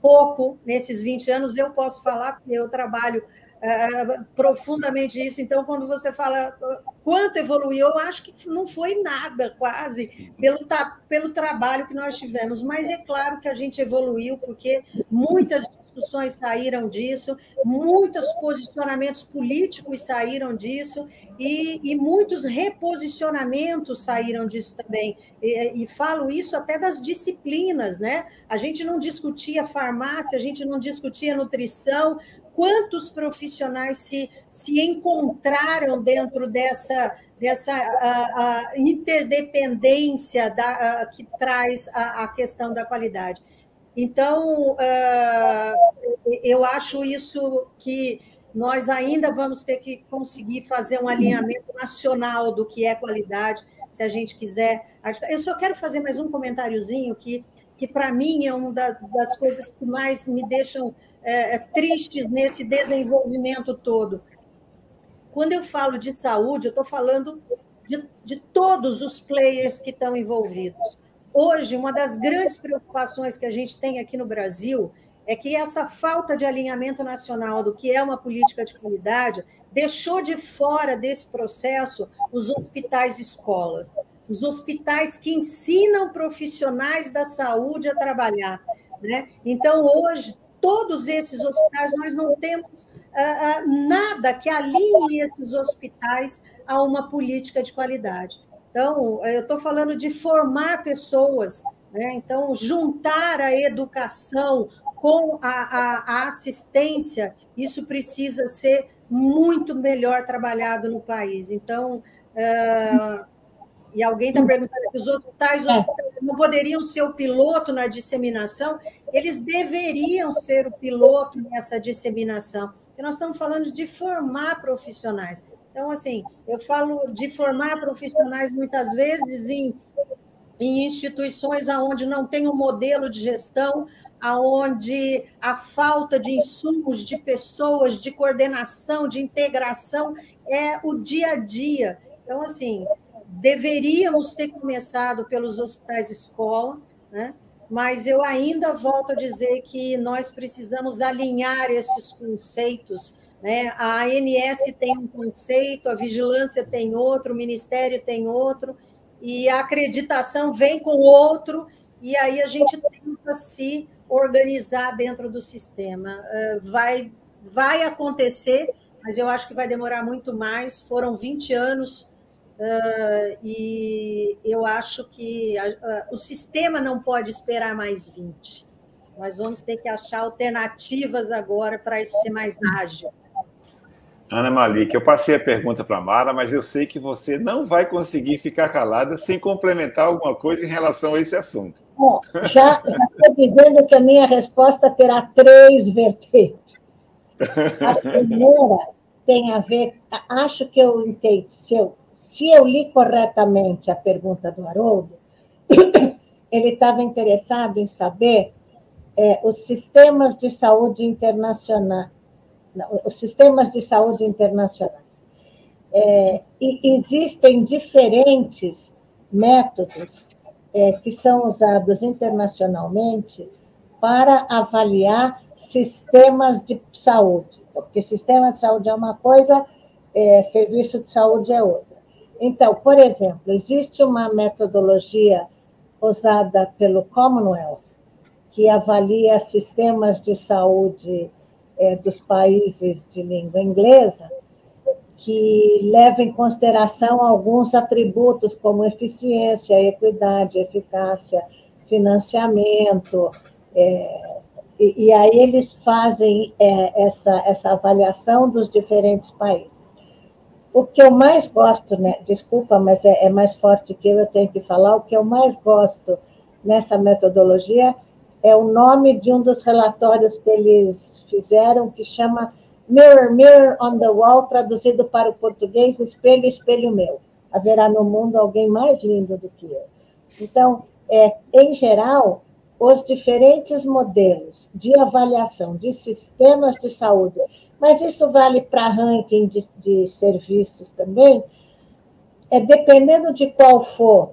pouco nesses 20 anos. Eu posso falar, porque eu trabalho é, profundamente isso. Então, quando você fala quanto evoluiu, eu acho que não foi nada, quase, pelo, pelo trabalho que nós tivemos. Mas é claro que a gente evoluiu, porque muitas discussões saíram disso, muitos posicionamentos políticos saíram disso, e, e muitos reposicionamentos saíram disso também. E, e, falo isso até das disciplinas, né? A gente não discutia farmácia, a gente não discutia nutrição. Quantos profissionais se, se encontraram dentro dessa dessa a, a interdependência da, a, que traz a, a, questão da qualidade. Então, uh, eu acho isso que nós ainda vamos ter que conseguir fazer um alinhamento nacional do que é qualidade, se a gente quiser. Eu só quero fazer mais um comentáriozinho que, que para mim, é uma das coisas que mais me deixam é, tristes nesse desenvolvimento todo. Quando eu falo de saúde, eu estou falando de, de todos os players que estão envolvidos Hoje, uma das grandes preocupações que a gente tem aqui no Brasil é que essa falta de alinhamento nacional do que é uma política de qualidade deixou de fora desse processo os hospitais escola, os hospitais que ensinam profissionais da saúde a trabalhar. Né? Então, hoje, todos esses hospitais, nós não temos ah, ah, nada que alinhe esses hospitais a uma política de qualidade. Então, eu estou falando de formar pessoas, né? então, juntar a educação com a, a, a assistência, isso precisa ser muito melhor trabalhado no país. Então, uh, e alguém está perguntando que os hospitais, os é. hospitais não poderiam ser o piloto na disseminação, eles deveriam ser o piloto nessa disseminação, porque nós estamos falando de formar profissionais. Então, assim, eu falo de formar profissionais muitas vezes em, em instituições onde não tem um modelo de gestão, aonde a falta de insumos, de pessoas, de coordenação, de integração é o dia a dia. Então, assim, deveríamos ter começado pelos hospitais escola, né? mas eu ainda volto a dizer que nós precisamos alinhar esses conceitos né? A ANS tem um conceito, a vigilância tem outro, o Ministério tem outro, e a acreditação vem com outro, e aí a gente tenta se organizar dentro do sistema. Ah, vai, vai acontecer, mas eu acho que vai demorar muito mais. Foram 20 anos Uh, e eu acho que a, o sistema não pode esperar mais 20. Nós vamos ter que achar alternativas agora para isso ser mais ágil. Ana Malik, eu passei a pergunta para Mara, mas eu sei que você não vai conseguir ficar calada sem complementar alguma coisa em relação a esse assunto. Bom, já estou dizendo que a minha resposta terá três vertentes. A primeira tem a ver, acho que eu entendi, se eu, se eu li corretamente a pergunta do Haroldo, ele estava interessado em saber é, os sistemas de saúde internacional, os sistemas de saúde internacionais. É, e existem diferentes métodos é, que são usados internacionalmente para avaliar sistemas de saúde, porque sistema de saúde é uma coisa, é, serviço de saúde é outra. Então, por exemplo, existe uma metodologia usada pelo Commonwealth que avalia sistemas de saúde é, dos países de língua inglesa, que leva em consideração alguns atributos como eficiência, equidade, eficácia, financiamento, é, e, e, aí eles fazem é, essa, essa avaliação dos diferentes países. O que eu mais gosto, né, desculpa, mas é, é mais forte que eu, eu tenho que falar, o que eu mais gosto nessa metodologia é o nome de um dos relatórios que eles fizeram, que chama Mirror, Mirror on the Wall, traduzido para o português, Espelho, Espelho Meu. Haverá no mundo alguém mais lindo do que eu. Então, é, em geral, os diferentes modelos de avaliação de sistemas de saúde, mas isso vale para ranking de, de serviços também, é dependendo de qual for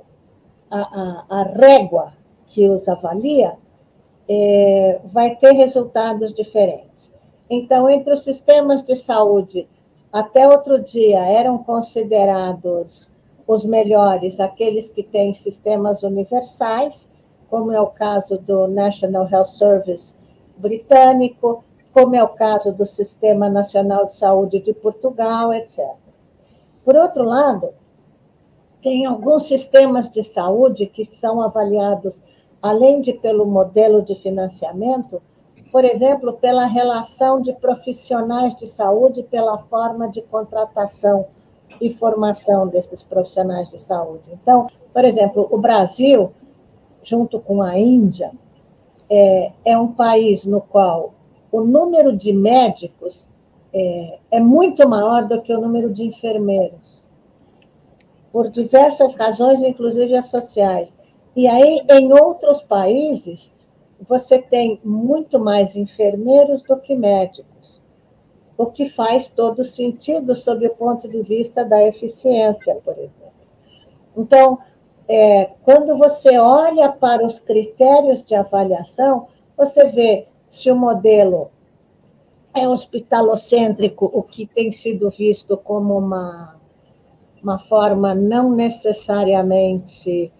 a, a, a régua que os avalia, é, vai ter resultados diferentes. Então, entre os sistemas de saúde, até outro dia eram considerados os melhores aqueles que têm sistemas universais, como é o caso do National Health Service britânico, como é o caso do Sistema Nacional de Saúde de Portugal, etc. Por outro lado, tem alguns sistemas de saúde que são avaliados além de pelo modelo de financiamento, por exemplo, pela relação de profissionais de saúde, pela forma de contratação e formação desses profissionais de saúde. Então, por exemplo, o Brasil, junto com a Índia, é, é um país no qual o número de médicos é, é muito maior do que o número de enfermeiros, por diversas razões, inclusive as sociais. E aí, em outros países, você tem muito mais enfermeiros do que médicos, o que faz todo sentido sob o ponto de vista da eficiência, por exemplo. Então, é, quando você olha para os critérios de avaliação, você vê se o modelo é hospitalocêntrico, o que tem sido visto como uma, uma forma não necessariamente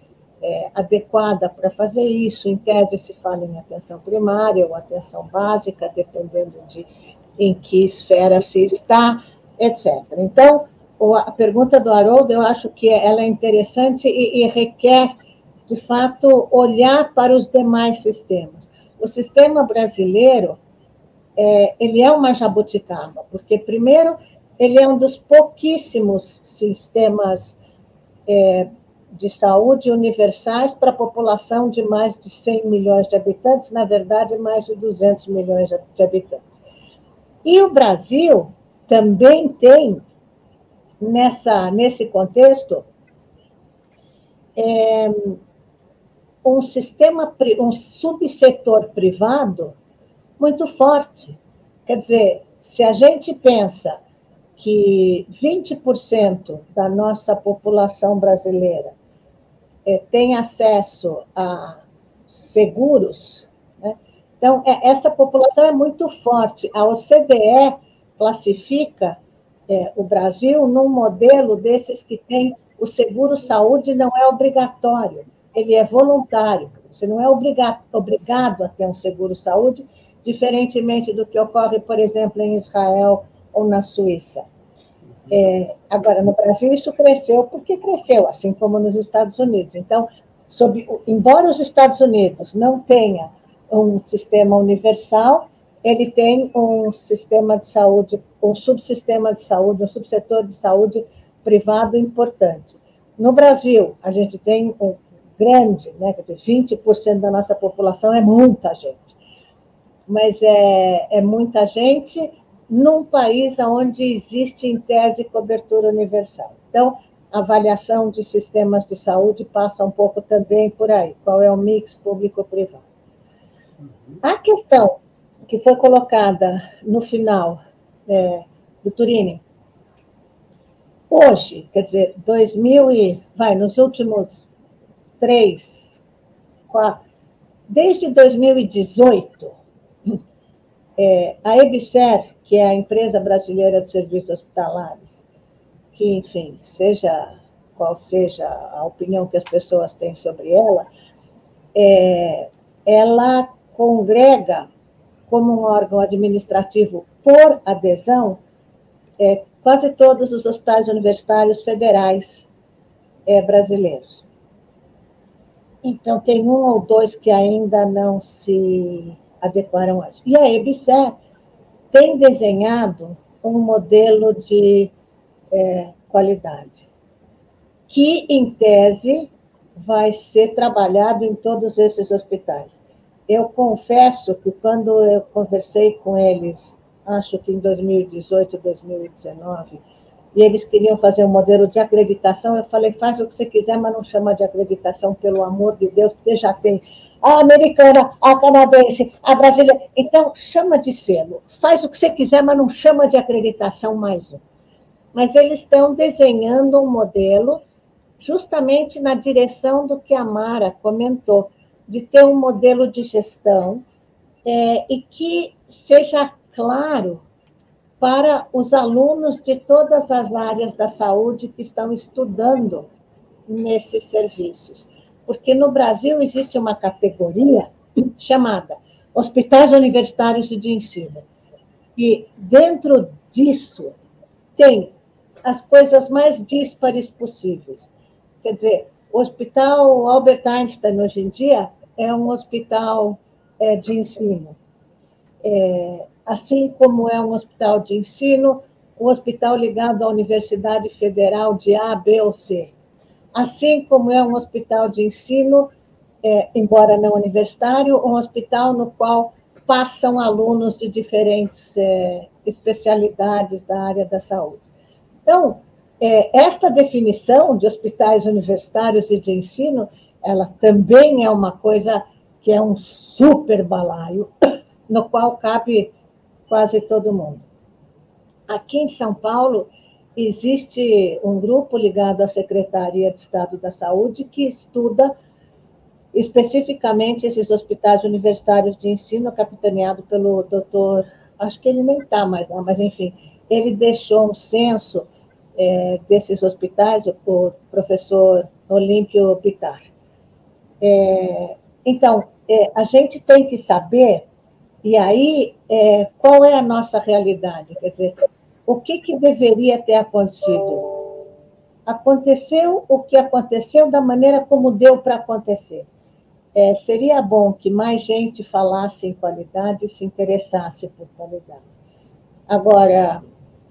é, adequada para fazer isso. Em tese, se fala em atenção primária ou atenção básica, dependendo de em que esfera se está, etc. Então, a pergunta do Haroldo, eu acho que ela é interessante e, e requer, de fato, olhar para os demais sistemas. O sistema brasileiro, é, ele é uma jabuticaba, porque, primeiro, ele é um dos pouquíssimos sistemas é, de saúde universais para a população de mais de 100 milhões de habitantes, na verdade, mais de 200 milhões de habitantes. E o Brasil também tem, nessa, nesse contexto, é, um sistema, um subsetor privado muito forte. Quer dizer, se a gente pensa que 20% da nossa população brasileira é, tem acesso a seguros, né? então é, essa população é muito forte. A OCDE classifica é, o Brasil num modelo desses que tem o seguro saúde não é obrigatório, ele é voluntário. Você não é obrigado, obrigado a ter um seguro saúde, diferentemente do que ocorre, por exemplo, em Israel ou na Suíça. É, agora, no Brasil, isso cresceu porque cresceu, assim como nos Estados Unidos. Então, sob, embora os Estados Unidos não tenha um sistema universal, ele tem um sistema de saúde, um subsistema de saúde, um subsetor de saúde privado importante. No Brasil, a gente tem um grande, né, quer dizer, 20% da nossa população é muita gente, mas é, é muita gente num país onde existe, em tese, cobertura universal. Então, avaliação de sistemas de saúde passa um pouco também por aí, qual é o mix público-privado. A questão que foi colocada no final é, do Turini, hoje, quer dizer, 2000 e, vai, nos últimos três, quatro, desde 2018, é, a EBSER, que é a empresa brasileira de serviços hospitalares, que, enfim, seja qual seja a opinião que as pessoas têm sobre ela, é, ela congrega como um órgão administrativo por adesão é, quase todos os hospitais universitários federais é, brasileiros. Então, tem um ou dois que ainda não se adequaram a isso. E a EBSER tem desenhado um modelo de é, qualidade, que, em tese, vai ser trabalhado em todos esses hospitais. Eu confesso que, quando eu conversei com eles, acho que em 2018, 2019, e eles queriam fazer um modelo de acreditação. Eu falei, faz o que você quiser, mas não chama de acreditação, pelo amor de Deus, porque já tem a americana, a canadense, a brasileira. Então, chama de selo. Faz o que você quiser, mas não chama de acreditação mais um. Mas eles estão desenhando um modelo justamente na direção do que a Mara comentou, de ter um modelo de gestão é, e que seja claro para os alunos de todas as áreas da saúde que estão estudando nesses serviços. Porque no Brasil existe uma categoria chamada Hospitais Universitários de Ensino. E dentro disso tem as coisas mais díspares possíveis. Quer dizer, o Hospital Albert Einstein, hoje em dia, é um hospital é, de ensino. É, assim como é um hospital de ensino, um hospital ligado à Universidade Federal de A, B ou C. Assim como é um hospital de ensino, é, embora não universitário, um hospital no qual passam alunos de diferentes é, especialidades da área da saúde. Então, é, esta definição de hospitais universitários e de ensino, ela também é uma coisa que é um super balaio, no qual cabe quase todo mundo. Aqui em São Paulo, existe um grupo ligado à Secretaria de Estado da Saúde que estuda especificamente esses hospitais universitários de ensino, capitaneado pelo doutor, acho que ele nem está mais lá, mas enfim, ele deixou um censo é, desses hospitais, o professor Olímpio Pitar. É, então, é, a gente tem que saber e aí, é, qual é a nossa realidade? Quer dizer, o que, que deveria ter acontecido? Aconteceu o que aconteceu da maneira como deu para acontecer. É, seria bom que mais gente falasse em qualidade e se interessasse por qualidade. Agora,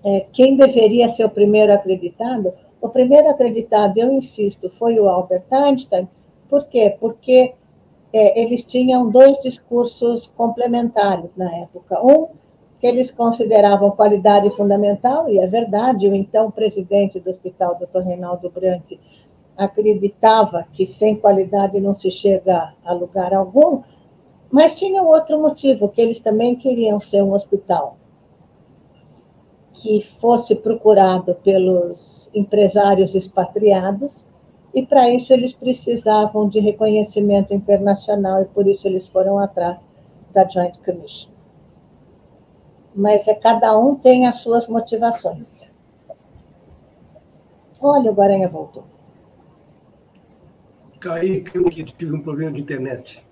é, quem deveria ser o primeiro acreditado? O primeiro acreditado, eu insisto, foi o Albert Einstein. Por quê? Porque é, eles tinham dois discursos complementares na época. Um, que eles consideravam qualidade fundamental, e é verdade, o então presidente do hospital, Dr. Reinaldo Brandt, acreditava que sem qualidade não se chega a lugar algum, mas tinha outro motivo, que eles também queriam ser um hospital que fosse procurado pelos empresários expatriados e para isso eles precisavam de reconhecimento internacional e por isso eles foram atrás da Joint Commission. Mas é cada um tem as suas motivações. Olha, o Guaranha voltou. Caí, que tive um problema de internet.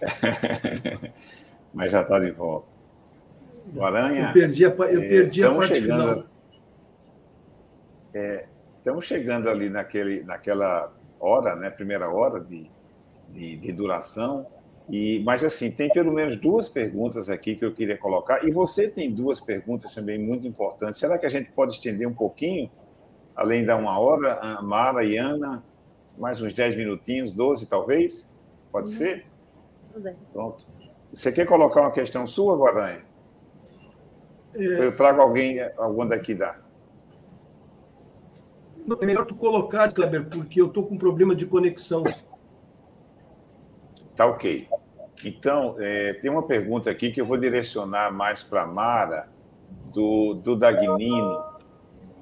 Mas já está de volta. Guaranha. Eu perdi a, eu perdi é, a parte chegando, final. É, Estamos chegando ali naquele, naquela hora, né, primeira hora de, de, de duração, E, mas, assim, tem pelo menos duas perguntas aqui que eu queria colocar, e você tem duas perguntas também muito importantes. Será que a gente pode estender um pouquinho, além da uma hora, Mara e Ana, mais uns 10 minutinhos, 12 talvez? Pode uhum. ser? Tudo bem. Pronto. Você quer colocar uma questão sua, Guaranha? É... Eu trago alguém, algum daqui da. é melhor tu colocar, Kleber, porque eu estou com problema de conexão. Tá ok. Então, é, tem uma pergunta aqui que eu vou direcionar mais para a Mara, do, do Dagnino.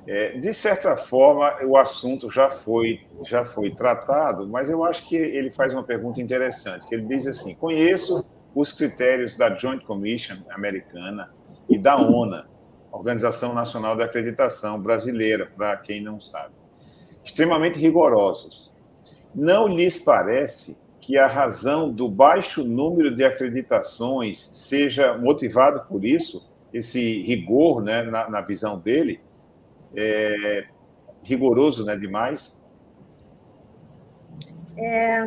É, de certa forma, o assunto já foi, já foi tratado, mas eu acho que ele faz uma pergunta interessante, que ele diz assim, conheço os critérios da Joint Commission americana e da ONA, Organização Nacional de Acreditação Brasileira, para quem não sabe, extremamente rigorosos. Não lhes parece que a razão do baixo número de acreditações seja motivado por isso, esse rigor né, na, na visão dele, é, rigoroso né, demais? É,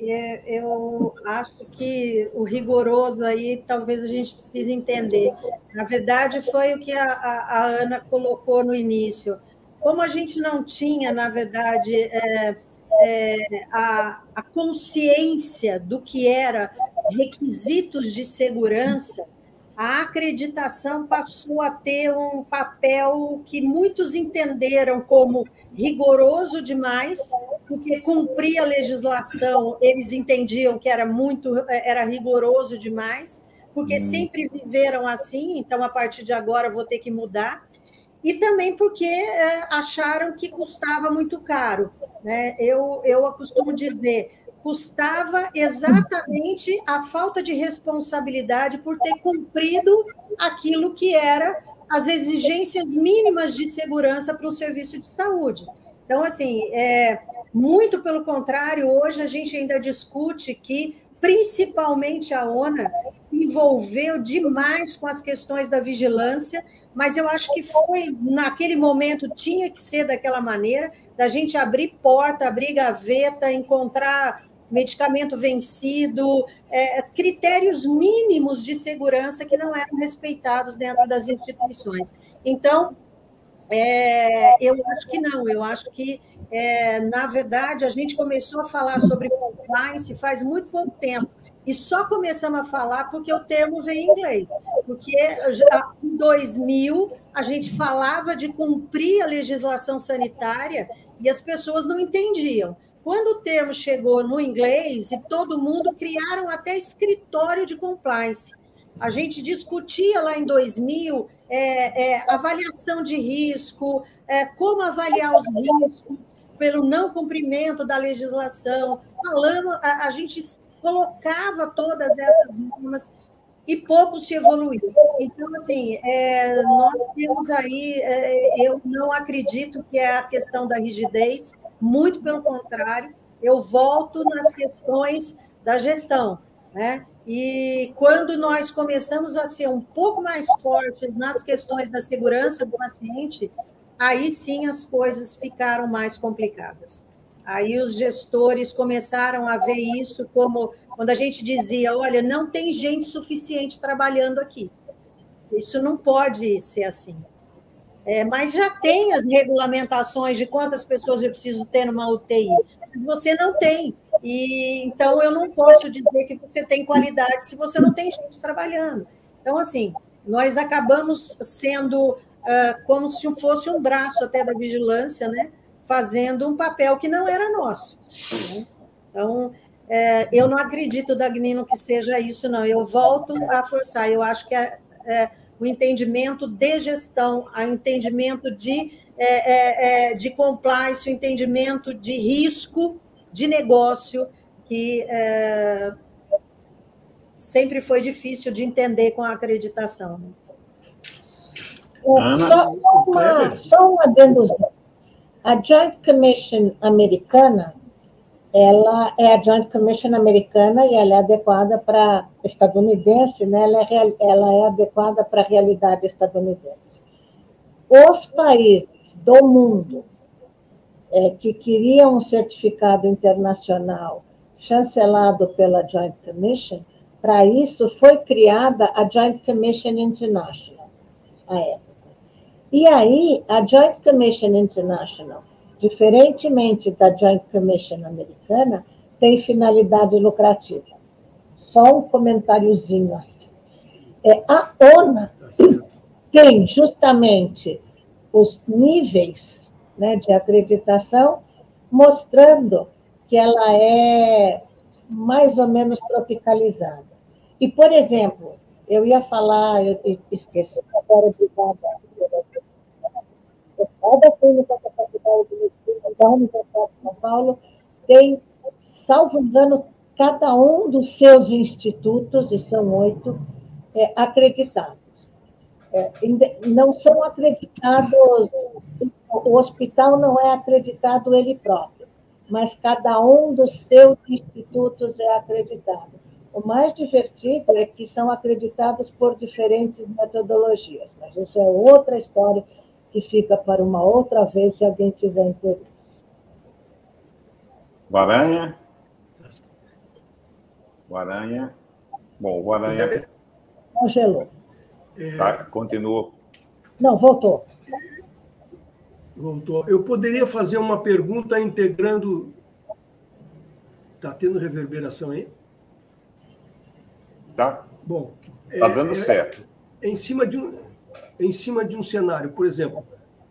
é, eu acho que o rigoroso aí talvez a gente precise entender. Na verdade, foi o que a, a, a Ana colocou no início. Como a gente não tinha, na verdade, é, é, a, a consciência do que era requisitos de segurança, a acreditação passou a ter um papel que muitos entenderam como rigoroso demais, porque cumprir a legislação eles entendiam que era muito era rigoroso demais, porque hum. sempre viveram assim, então a partir de agora vou ter que mudar e também porque é, acharam que custava muito caro. Né? Eu, eu costumo dizer, custava exatamente a falta de responsabilidade por ter cumprido aquilo que era as exigências mínimas de segurança para o serviço de saúde. Então, assim, é, muito pelo contrário, hoje a gente ainda discute que, principalmente a ONA, se envolveu demais com as questões da vigilância mas eu acho que foi, naquele momento, tinha que ser daquela maneira, da gente abrir porta, abrir gaveta, encontrar medicamento vencido, é, critérios mínimos de segurança que não eram respeitados dentro das instituições. Então, é, eu acho que não, eu acho que, é, na verdade, a gente começou a falar sobre compliance faz muito pouco tempo. E só começamos a falar porque o termo veio em inglês. Porque já em 2000 a gente falava de cumprir a legislação sanitária e as pessoas não entendiam. Quando o termo chegou no inglês e todo mundo criaram até escritório de compliance. A gente discutia lá em 2000 é, é, avaliação de risco, é, como avaliar os riscos pelo não cumprimento da legislação. Falamos, a, a gente colocava todas essas normas e pouco se evoluiu. Então, assim, é, nós temos aí, é, eu não acredito que é a questão da rigidez, muito pelo contrário, eu volto nas questões da gestão, né? E quando nós começamos a ser um pouco mais fortes nas questões da segurança do paciente, aí sim as coisas ficaram mais complicadas. Aí os gestores começaram a ver isso como quando a gente dizia, olha, não tem gente suficiente trabalhando aqui. Isso não pode ser assim. É, mas já tem as regulamentações de quantas pessoas eu preciso ter numa UTI. Você não tem. E então eu não posso dizer que você tem qualidade se você não tem gente trabalhando. Então, assim, nós acabamos sendo como se fosse um braço até da vigilância, né? fazendo um papel que não era nosso. Né? Então, é, eu não acredito, Dagnino, que seja isso, não. Eu volto a forçar. Eu acho que é, é o entendimento de gestão, o entendimento de, é, é, é, de compliance, o entendimento de risco de negócio, que sempre foi difícil de entender com a acreditação. Né? Só, uma, só um adendo a Joint Commission americana, ela é a Joint Commission americana e ela é adequada para estadunidense, né? ela, é, ela é adequada para a realidade estadunidense. Os países do mundo é, que queriam um certificado internacional chancelado pela Joint Commission, para isso foi criada a Joint Commission International, à época. E aí, a Joint Commission International, diferentemente da Joint Commission americana, tem finalidade lucrativa. Só um comentáriozinho assim. É, a ONU tá tem justamente os níveis né, de acreditação, mostrando que ela é mais ou menos tropicalizada. E, por exemplo, eu ia falar, eu esqueci agora de cada clínica da Faculdade de Universidade de São Paulo tem, salvo engano, cada um dos seus institutos, e são oito, é, acreditados. É, não são acreditados, o hospital não é acreditado ele próprio, mas cada um dos seus institutos é acreditado. O mais divertido é que são acreditados por diferentes metodologias, mas isso é outra história que fica para uma outra vez se alguém tiver interesse. Guaranha? Guaranha. Bom, Guaranha. Congelou. Tá, continua. Não, voltou. Voltou. Eu poderia fazer uma pergunta integrando. Está tendo reverberação aí? Tá. Bom. Está é, dando é, certo. É, em cima de um, em cima de um cenário, por exemplo,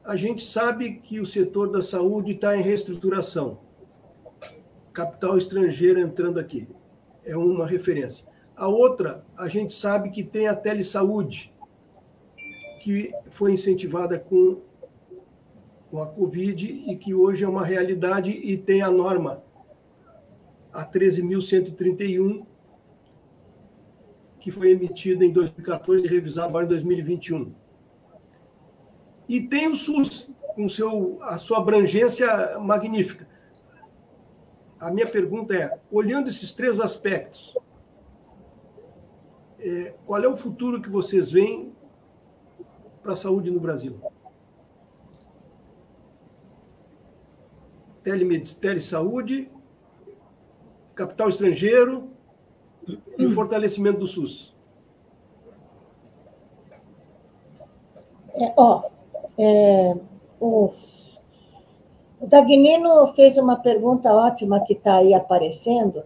a gente sabe que o setor da saúde está em reestruturação. Capital estrangeiro entrando aqui. É uma referência. A outra, a gente sabe que tem a telesaúde, que foi incentivada com, com a Covid e que hoje é uma realidade e tem a norma a 13.131, que foi emitida em 2014 e revisada agora em 2021. E tem o SUS, com seu, a sua abrangência magnífica. A minha pergunta é: olhando esses três aspectos, é, qual é o futuro que vocês veem para a saúde no Brasil? Telesaúde, capital estrangeiro e o fortalecimento do SUS. É, ó, é, o, o Dagnino fez uma pergunta ótima que está aí aparecendo,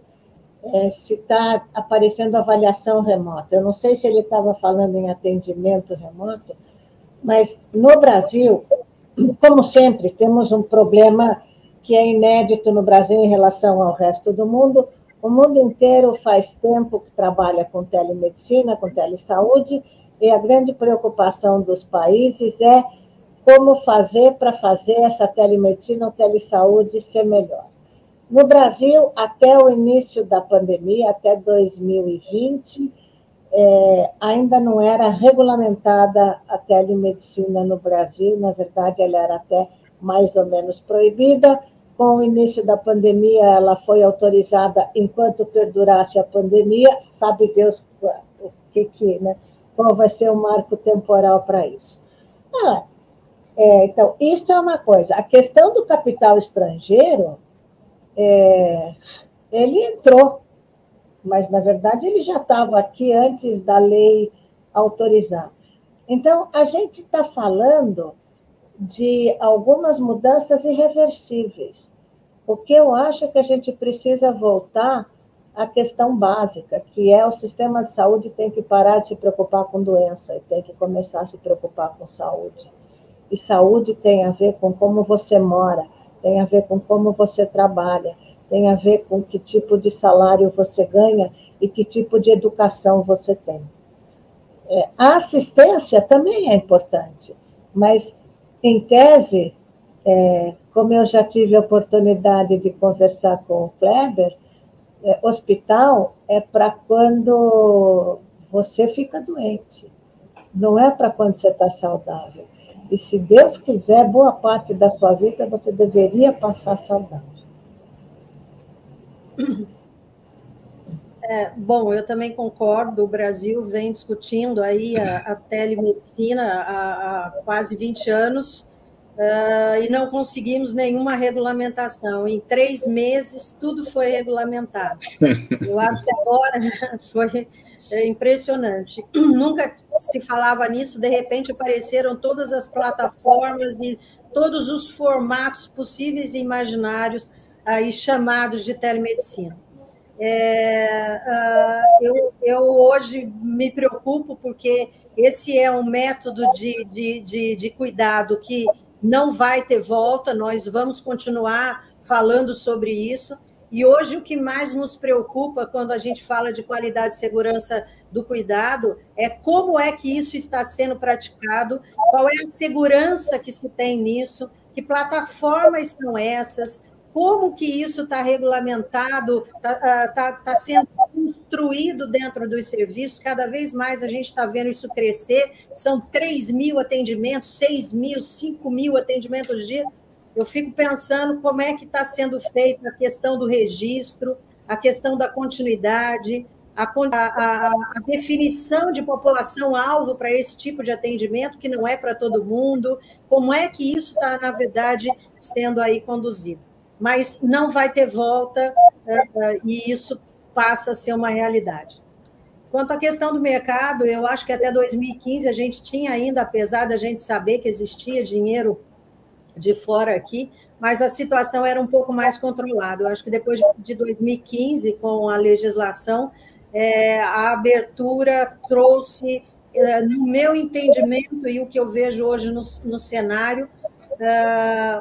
é, se está aparecendo avaliação remota. Eu não sei se ele estava falando em atendimento remoto, mas no Brasil, como sempre, temos um problema que é inédito no Brasil em relação ao resto do mundo. O mundo inteiro faz tempo que trabalha com telemedicina, com telesaúde, e a grande preocupação dos países é como fazer para fazer essa telemedicina ou telesaúde ser melhor. No Brasil, até o início da pandemia, até 2020, é, ainda não era regulamentada a telemedicina no Brasil, na verdade, ela era até mais ou menos proibida. Com o início da pandemia, ela foi autorizada enquanto perdurasse a pandemia, sabe Deus o que, que né? qual vai ser o marco temporal para isso. Ah, é, então, isso é uma coisa. A questão do capital estrangeiro, é, ele entrou, mas, na verdade, ele já estava aqui antes da lei autorizar. Então, a gente está falando de algumas mudanças irreversíveis. O que eu acho que a gente precisa voltar à questão básica, que é o sistema de saúde tem que parar de se preocupar com doença e tem que começar a se preocupar com saúde. E saúde tem a ver com como você mora, tem a ver com como você trabalha, tem a ver com que tipo de salário você ganha e que tipo de educação você tem. É, a assistência também é importante, mas, em tese, é, como eu já tive a oportunidade de conversar com o Kleber, é, hospital é para quando você fica doente, não é para quando você está saudável. E se Deus quiser, boa parte da sua vida você deveria passar saudável. É, bom, eu também concordo. O Brasil vem discutindo aí a, a telemedicina há, há, quase 20 anos uh, e não conseguimos nenhuma regulamentação. Em três meses, tudo foi regulamentado. Eu acho que agora foi é, impressionante. Nunca se falava nisso, de repente apareceram todas as plataformas e todos os formatos possíveis e imaginários aí chamados de telemedicina. É, uh, eu, eu hoje me preocupo porque esse é um método de, de, de, de cuidado que não vai ter volta, nós vamos continuar falando sobre isso. E hoje o que mais nos preocupa quando a gente fala de qualidade e segurança do cuidado é como é que isso está sendo praticado, qual é a segurança que se tem nisso, que plataformas são essas, como que isso está regulamentado, está ah, tá, tá sendo construído dentro dos serviços, cada vez mais a gente está vendo isso crescer, são 3 mil atendimentos, 6 mil, 5 mil atendimentos dia. Eu fico pensando como é que está sendo feita a questão do registro, a questão da continuidade, a, a, a definição de população-alvo para esse tipo de atendimento, que não é para todo mundo, como é que isso está, na verdade, sendo aí conduzido mas não vai ter volta é, é, e isso passa a ser uma realidade. Quanto à questão do mercado, eu acho que até 2015 a gente tinha ainda, apesar da gente saber que existia dinheiro de fora aqui, mas a situação era um pouco mais controlada. Eu acho que depois de 2015, com a legislação, é, a abertura trouxe, é, no meu entendimento e o que eu vejo hoje no, no cenário,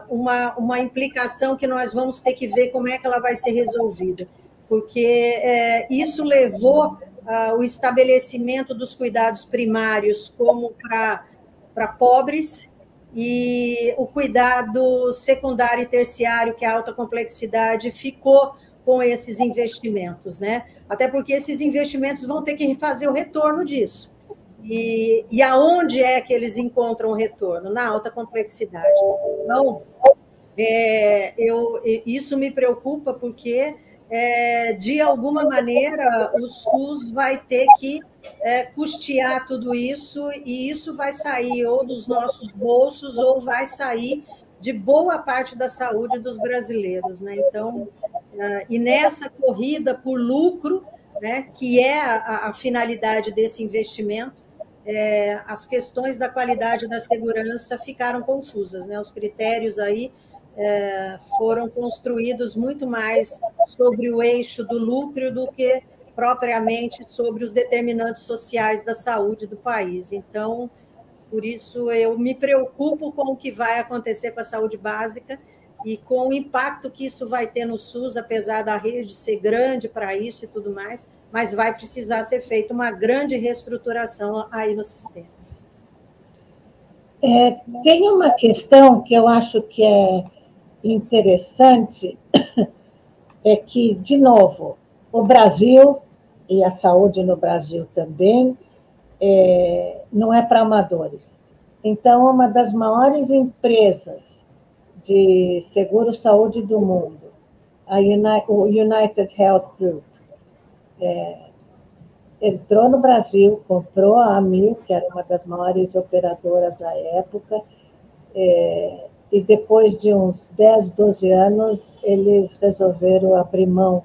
uma, uma implicação que nós vamos ter que ver como é que ela vai ser resolvida, porque é, isso levou uh, o estabelecimento dos cuidados primários como para pobres e o cuidado secundário e terciário, que é a alta complexidade, ficou com esses investimentos, né? Até porque esses investimentos vão ter que fazer o retorno disso. E, e aonde é que eles encontram o retorno? Na alta complexidade. Então, é, eu, isso me preocupa porque, é, de alguma maneira, o SUS vai ter que é, custear tudo isso, e isso vai sair ou dos nossos bolsos ou vai sair de boa parte da saúde dos brasileiros. Né? Então, é, e nessa corrida por lucro, né, que é a, a finalidade desse investimento, é, as questões da qualidade da segurança ficaram confusas, né? Os critérios aí é, foram construídos muito mais sobre o eixo do lucro do que propriamente sobre os determinantes sociais da saúde do país. Então, por isso eu me preocupo com o que vai acontecer com a saúde básica e com o impacto que isso vai ter no SUS, apesar da rede ser grande para isso e tudo mais, mas vai precisar ser feita uma grande reestruturação aí no sistema. É, tem uma questão que eu acho que é interessante, é que, de novo, o Brasil, e a saúde no Brasil também, é, não é para amadores. Então, uma das maiores empresas de seguro-saúde do mundo, a United Health Group, é, entrou no Brasil, comprou a Amil, que era uma das maiores operadoras à época, é, e depois de uns 10, 12 anos, eles resolveram abrir mão,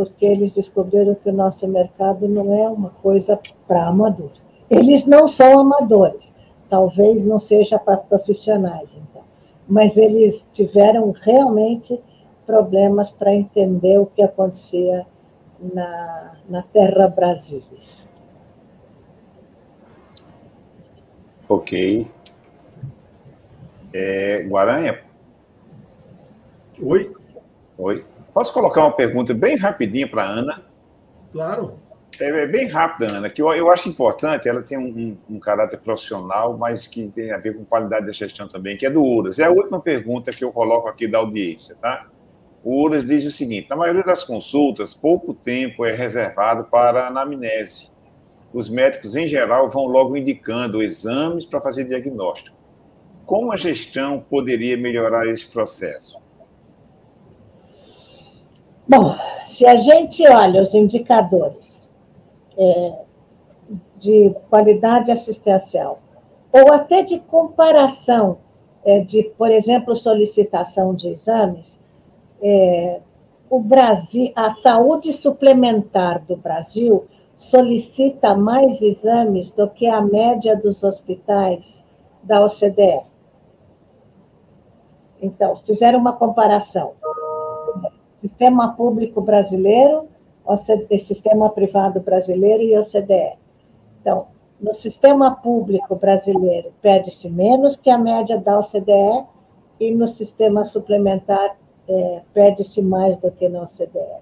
porque eles descobriram que o nosso mercado não é uma coisa para amador. Eles não são amadores, talvez não seja para profissionais, então, mas eles tiveram realmente problemas para entender o que acontecia na, na terra Brasilis. Ok. É, Guaranha? Oi. Oi. Posso colocar uma pergunta bem rapidinha para a Ana? Claro. É, é, bem rápida, Ana, que eu, eu acho importante, ela tem um, um, um, caráter profissional, mas que tem a ver com qualidade da gestão também, que é do URAS. É a última pergunta que eu coloco aqui da audiência, tá? O URAS diz o seguinte: na maioria das consultas, pouco tempo é reservado para anamnese. Os médicos, em geral, vão logo indicando exames para fazer diagnóstico. Como a gestão poderia melhorar esse processo? Bom, se a gente olha os indicadores é, de qualidade assistencial, ou até de comparação é, de, por exemplo, solicitação de exames, é, o Brasil, a saúde suplementar do Brasil solicita mais exames do que a média dos hospitais da OCDE. Então, fizeram uma comparação. Sistema público brasileiro, sistema privado brasileiro e OCDE. Então, no sistema público brasileiro, pede-se menos que a média da OCDE, e no sistema suplementar, é, pede-se mais do que na OCDE.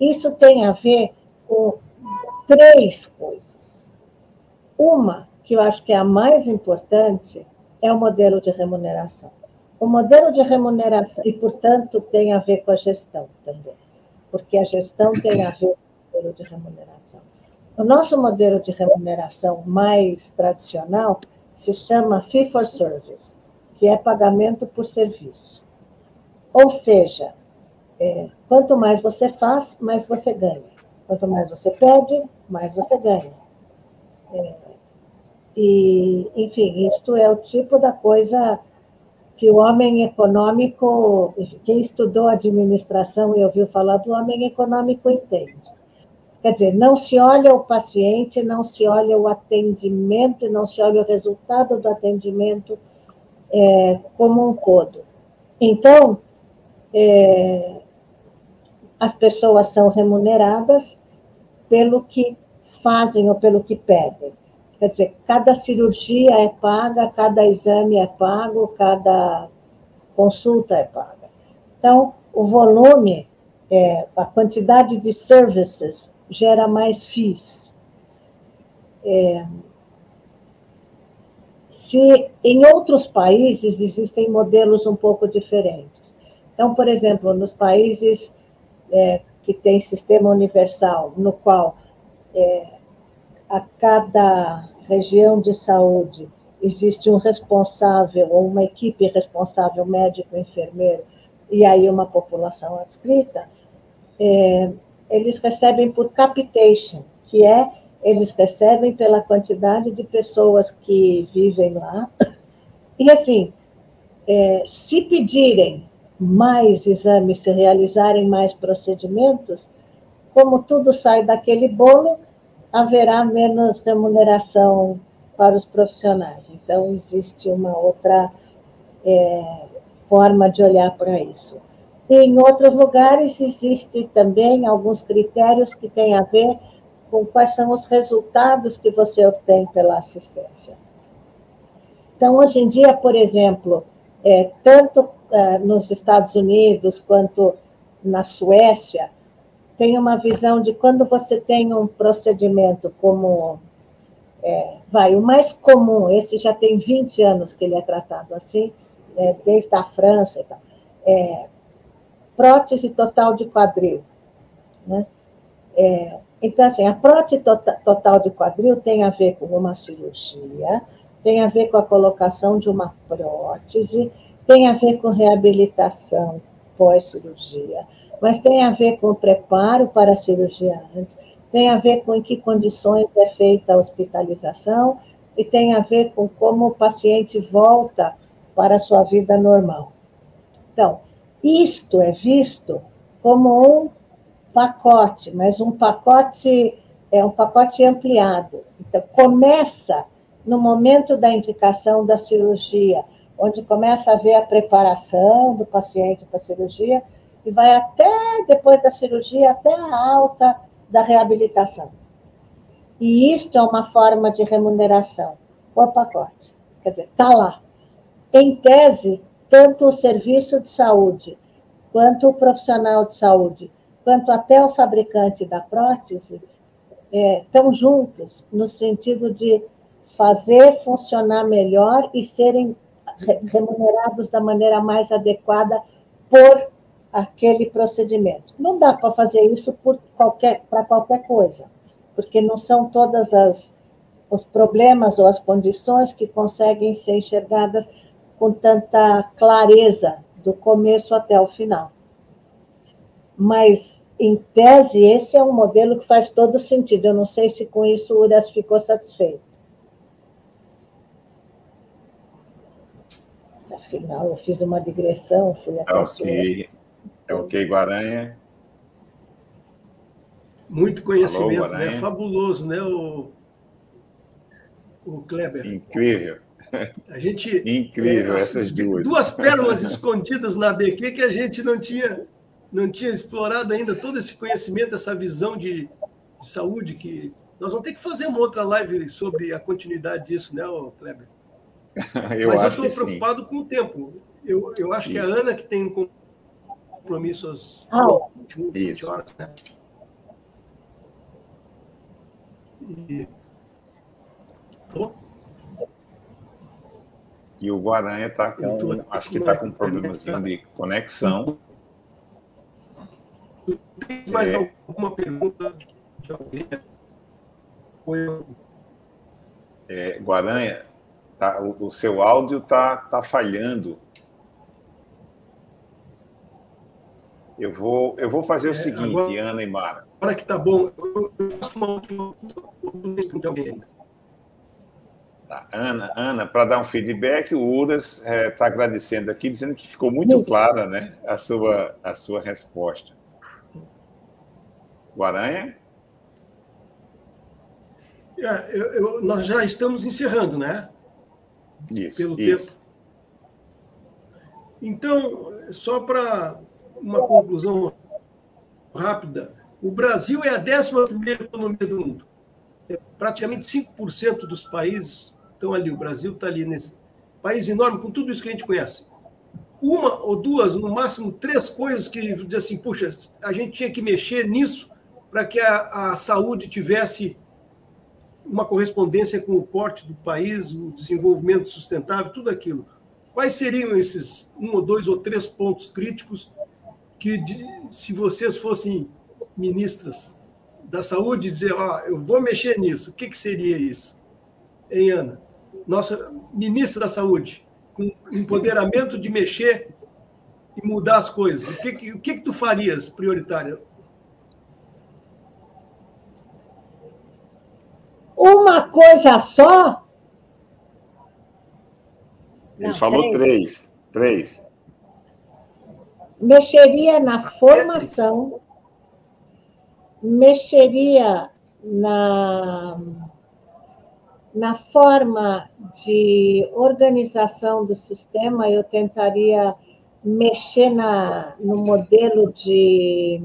Isso tem a ver com três coisas. Uma, que eu acho que é a mais importante, é o modelo de remuneração. O modelo de remuneração, e, portanto, tem a ver com a gestão também, porque a gestão tem a ver com o modelo de remuneração. O nosso modelo de remuneração mais tradicional se chama fee for service, que é pagamento por serviço. Ou seja, é, quanto mais você faz, mais você ganha. Quanto mais você pede, mais você ganha. É, e, enfim, isto é o tipo da coisa que o homem econômico, quem estudou administração e ouviu falar do homem econômico entende. Quer dizer, não se olha o paciente, não se olha o atendimento, não se olha o resultado do atendimento é, como um todo. Então, é, as pessoas são remuneradas pelo que fazem ou pelo que pedem. Quer dizer, cada cirurgia é paga, cada exame é pago, cada consulta é paga. Então, o volume, é, a quantidade de services gera mais FIIs. É, se em outros países existem modelos um pouco diferentes. Então, por exemplo, nos países é, que têm sistema universal, no qual é, a cada região de saúde existe um responsável ou uma equipe responsável, médico, enfermeiro, e aí uma população adscrita, é, eles recebem por capitation, que é eles recebem pela quantidade de pessoas que vivem lá. E assim, é, se pedirem mais exames, se realizarem mais procedimentos, como tudo sai daquele bolo, haverá menos remuneração para os profissionais. Então, existe uma outra é, forma de olhar para isso. Em outros lugares, existem também alguns critérios que têm a ver com quais são os resultados que você obtém pela assistência. Então, hoje em dia, por exemplo, é, tanto é, nos Estados Unidos quanto na Suécia, tem uma visão de quando você tem um procedimento como. É, vai, o mais comum, esse já tem 20 anos que ele é tratado assim, é, desde a França e tal. É, prótese total de quadril. Né? É, então, assim, a prótese tota, total de quadril tem a ver com uma cirurgia, tem a ver com a colocação de uma prótese, tem a ver com reabilitação pós-cirurgia, mas tem a ver com o preparo para a cirurgia antes, tem a ver com em que condições é feita a hospitalização e tem a ver com como o paciente volta para a sua vida normal. Então, isto é visto como um pacote, mas um pacote é um pacote ampliado. Então, começa no momento da indicação da cirurgia, onde começa a ver a preparação do paciente para a cirurgia e vai até depois da cirurgia, até a alta da reabilitação. E isto é uma forma de remuneração por pacote. Quer dizer, está lá. Em tese, tanto o serviço de saúde, quanto o profissional de saúde, quanto até o fabricante da prótese, é, estão juntos no sentido de fazer funcionar melhor e serem remunerados da maneira mais adequada por aquele procedimento. Não dá para fazer isso para qualquer, qualquer coisa, porque não são todas as os problemas ou as condições que conseguem ser enxergadas com tanta clareza do começo até o final. Mas, em tese, esse é um modelo que faz todo sentido. Eu não sei se com isso o Uras ficou satisfeito. Afinal, eu fiz uma digressão, fui até é ok, é ok, Guaranha. Muito conhecimento, Alô, né? Fabuloso, né, o, o Kleber? Incrível. A gente, Incrível, é, essas duas. Duas pérolas escondidas na BQ que a gente não tinha, não tinha explorado ainda todo esse conhecimento, essa visão de, de saúde que nós vamos ter que fazer uma outra live sobre a continuidade disso, né, Kleber? eu Mas eu estou preocupado sim. com o tempo. Eu, eu acho que é a Ana que tem um compromisso às ah, 21, 20 horas, né? E... E o Guaranha está com. Tô... Acho que está com um problemazinho de conexão. Tem mais é... alguma pergunta de alguém? É, Guaranha, tá, o, o, seu áudio está tá falhando. Eu vou, eu vou fazer o é, seguinte, agora, Ana e Mara. Agora que está bom, eu faço uma última pergunta alguém. Tá. Ana, Ana para dar um feedback, o Uras está é, tá agradecendo aqui, dizendo que ficou muito clara né, a, sua, a sua resposta. Guaranha? É, eu, eu, nós já estamos encerrando, né? Isso. Pelo isso. tempo. Então, só para uma conclusão rápida, o Brasil é a 11 economia do mundo. É praticamente 5% dos países estão ali. O Brasil está ali nesse país enorme, com tudo isso que a gente conhece. Uma ou duas, no máximo três coisas que diz assim, puxa, a gente tinha que mexer nisso para que a, a saúde tivesse uma correspondência com o porte do país, o desenvolvimento sustentável, tudo aquilo. Quais seriam esses um ou dois ou três pontos críticos que, se vocês fossem ministras da saúde, dizer, ó, eu vou mexer nisso, o que, que seria isso? Hein, Ana? Nossa ministra da saúde, com empoderamento de mexer e mudar as coisas. O que, que, o que, que tu farias prioritário? Uma coisa só? Ele Não, falou três. Três. Mexeria na formação, mexeria na, na forma de organização do sistema, eu tentaria mexer na, no modelo de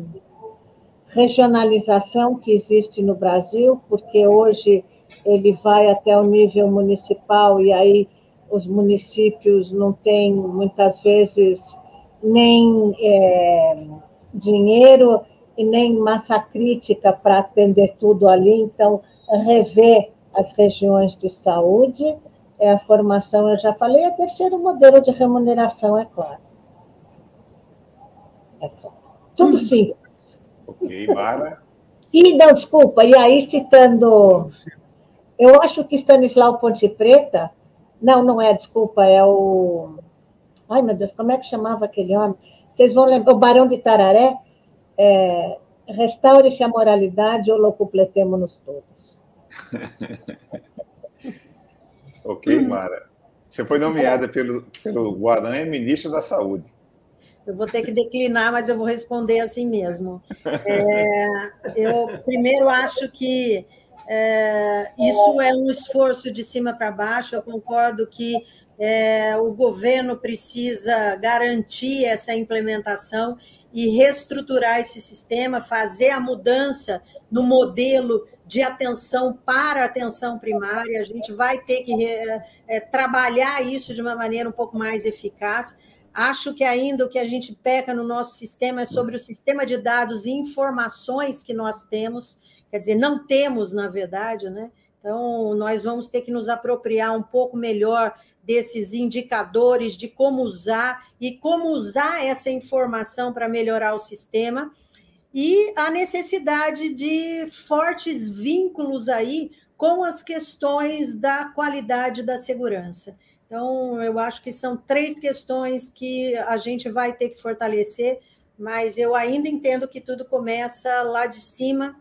regionalização que existe no Brasil, porque hoje ele vai até o nível municipal e aí os municípios não têm, muitas vezes, nem é, dinheiro e nem massa crítica para atender tudo ali. Então, rever as regiões de saúde, é a formação, eu já falei, a terceiro modelo de remuneração, é claro. É claro. Tudo simples. Ok, Mara. E, não, desculpa, e aí citando. Eu acho que Stanislau Ponte Preta. Não, não é, desculpa, é o. Ai, meu Deus, como é que chamava aquele homem? Vocês vão lembrar, o Barão de Tararé. É, Restaure-se a moralidade ou locupletemo-nos todos. ok, Mara. Você foi nomeada pelo, pelo Guaranha ministra da Saúde. Eu vou ter que declinar, mas eu vou responder assim mesmo. É, eu primeiro acho que é, isso é um esforço de cima para baixo. Eu concordo que é, o governo precisa garantir essa implementação e reestruturar esse sistema, fazer a mudança no modelo de atenção para atenção primária. A gente vai ter que é, trabalhar isso de uma maneira um pouco mais eficaz. Acho que ainda o que a gente peca no nosso sistema é sobre o sistema de dados e informações que nós temos, quer dizer, não temos, na verdade, né? Então, nós vamos ter que nos apropriar um pouco melhor desses indicadores de como usar e como usar essa informação para melhorar o sistema e a necessidade de fortes vínculos aí com as questões da qualidade da segurança. Então, eu acho que são três questões que a gente vai ter que fortalecer, mas eu ainda entendo que tudo começa lá de cima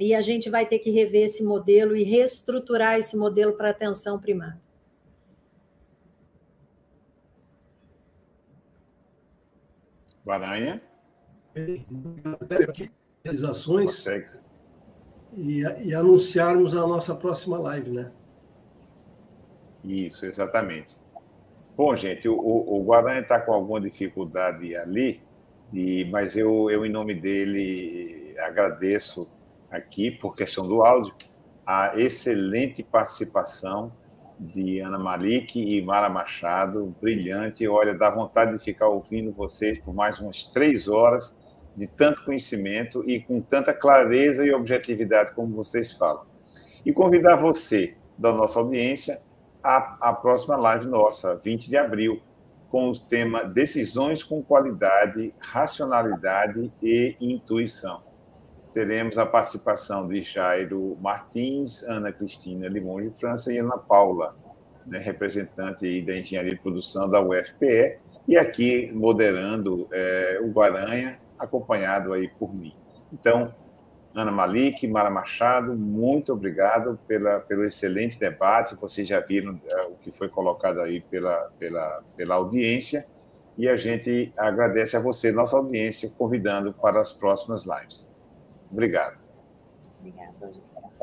e a gente vai ter que rever esse modelo e reestruturar esse modelo para atenção primária. Guaranha. Realizações. E, e anunciarmos a nossa próxima live, né? Isso, exatamente. Bom, gente, o, o Guaranha está com alguma dificuldade ali, e, mas eu, eu, em nome dele, agradeço aqui, por questão do áudio, a excelente participação de Ana Malik e Mara Machado, brilhante. Olha, dá vontade de ficar ouvindo vocês por mais umas três horas, de tanto conhecimento e com tanta clareza e objetividade como vocês falam. E convidar você, da nossa audiência, à, à próxima live nossa, 20 de abril, com o tema Decisões com Qualidade, Racionalidade e Intuição teremos a participação de Jairo Martins, Ana Cristina Limão de França e Ana Paula, né, representante aí da Engenharia de Produção da UFPE, e aqui moderando é, o Guaranha, acompanhado aí por mim. Então, Ana Malik, Mara Machado, muito obrigado pela, pelo excelente debate. Vocês já viram é, o que foi colocado aí pela, pela, pela audiência. E a gente agradece a você, nossa audiência, convidando para as próximas lives. Obrigado. Obrigada,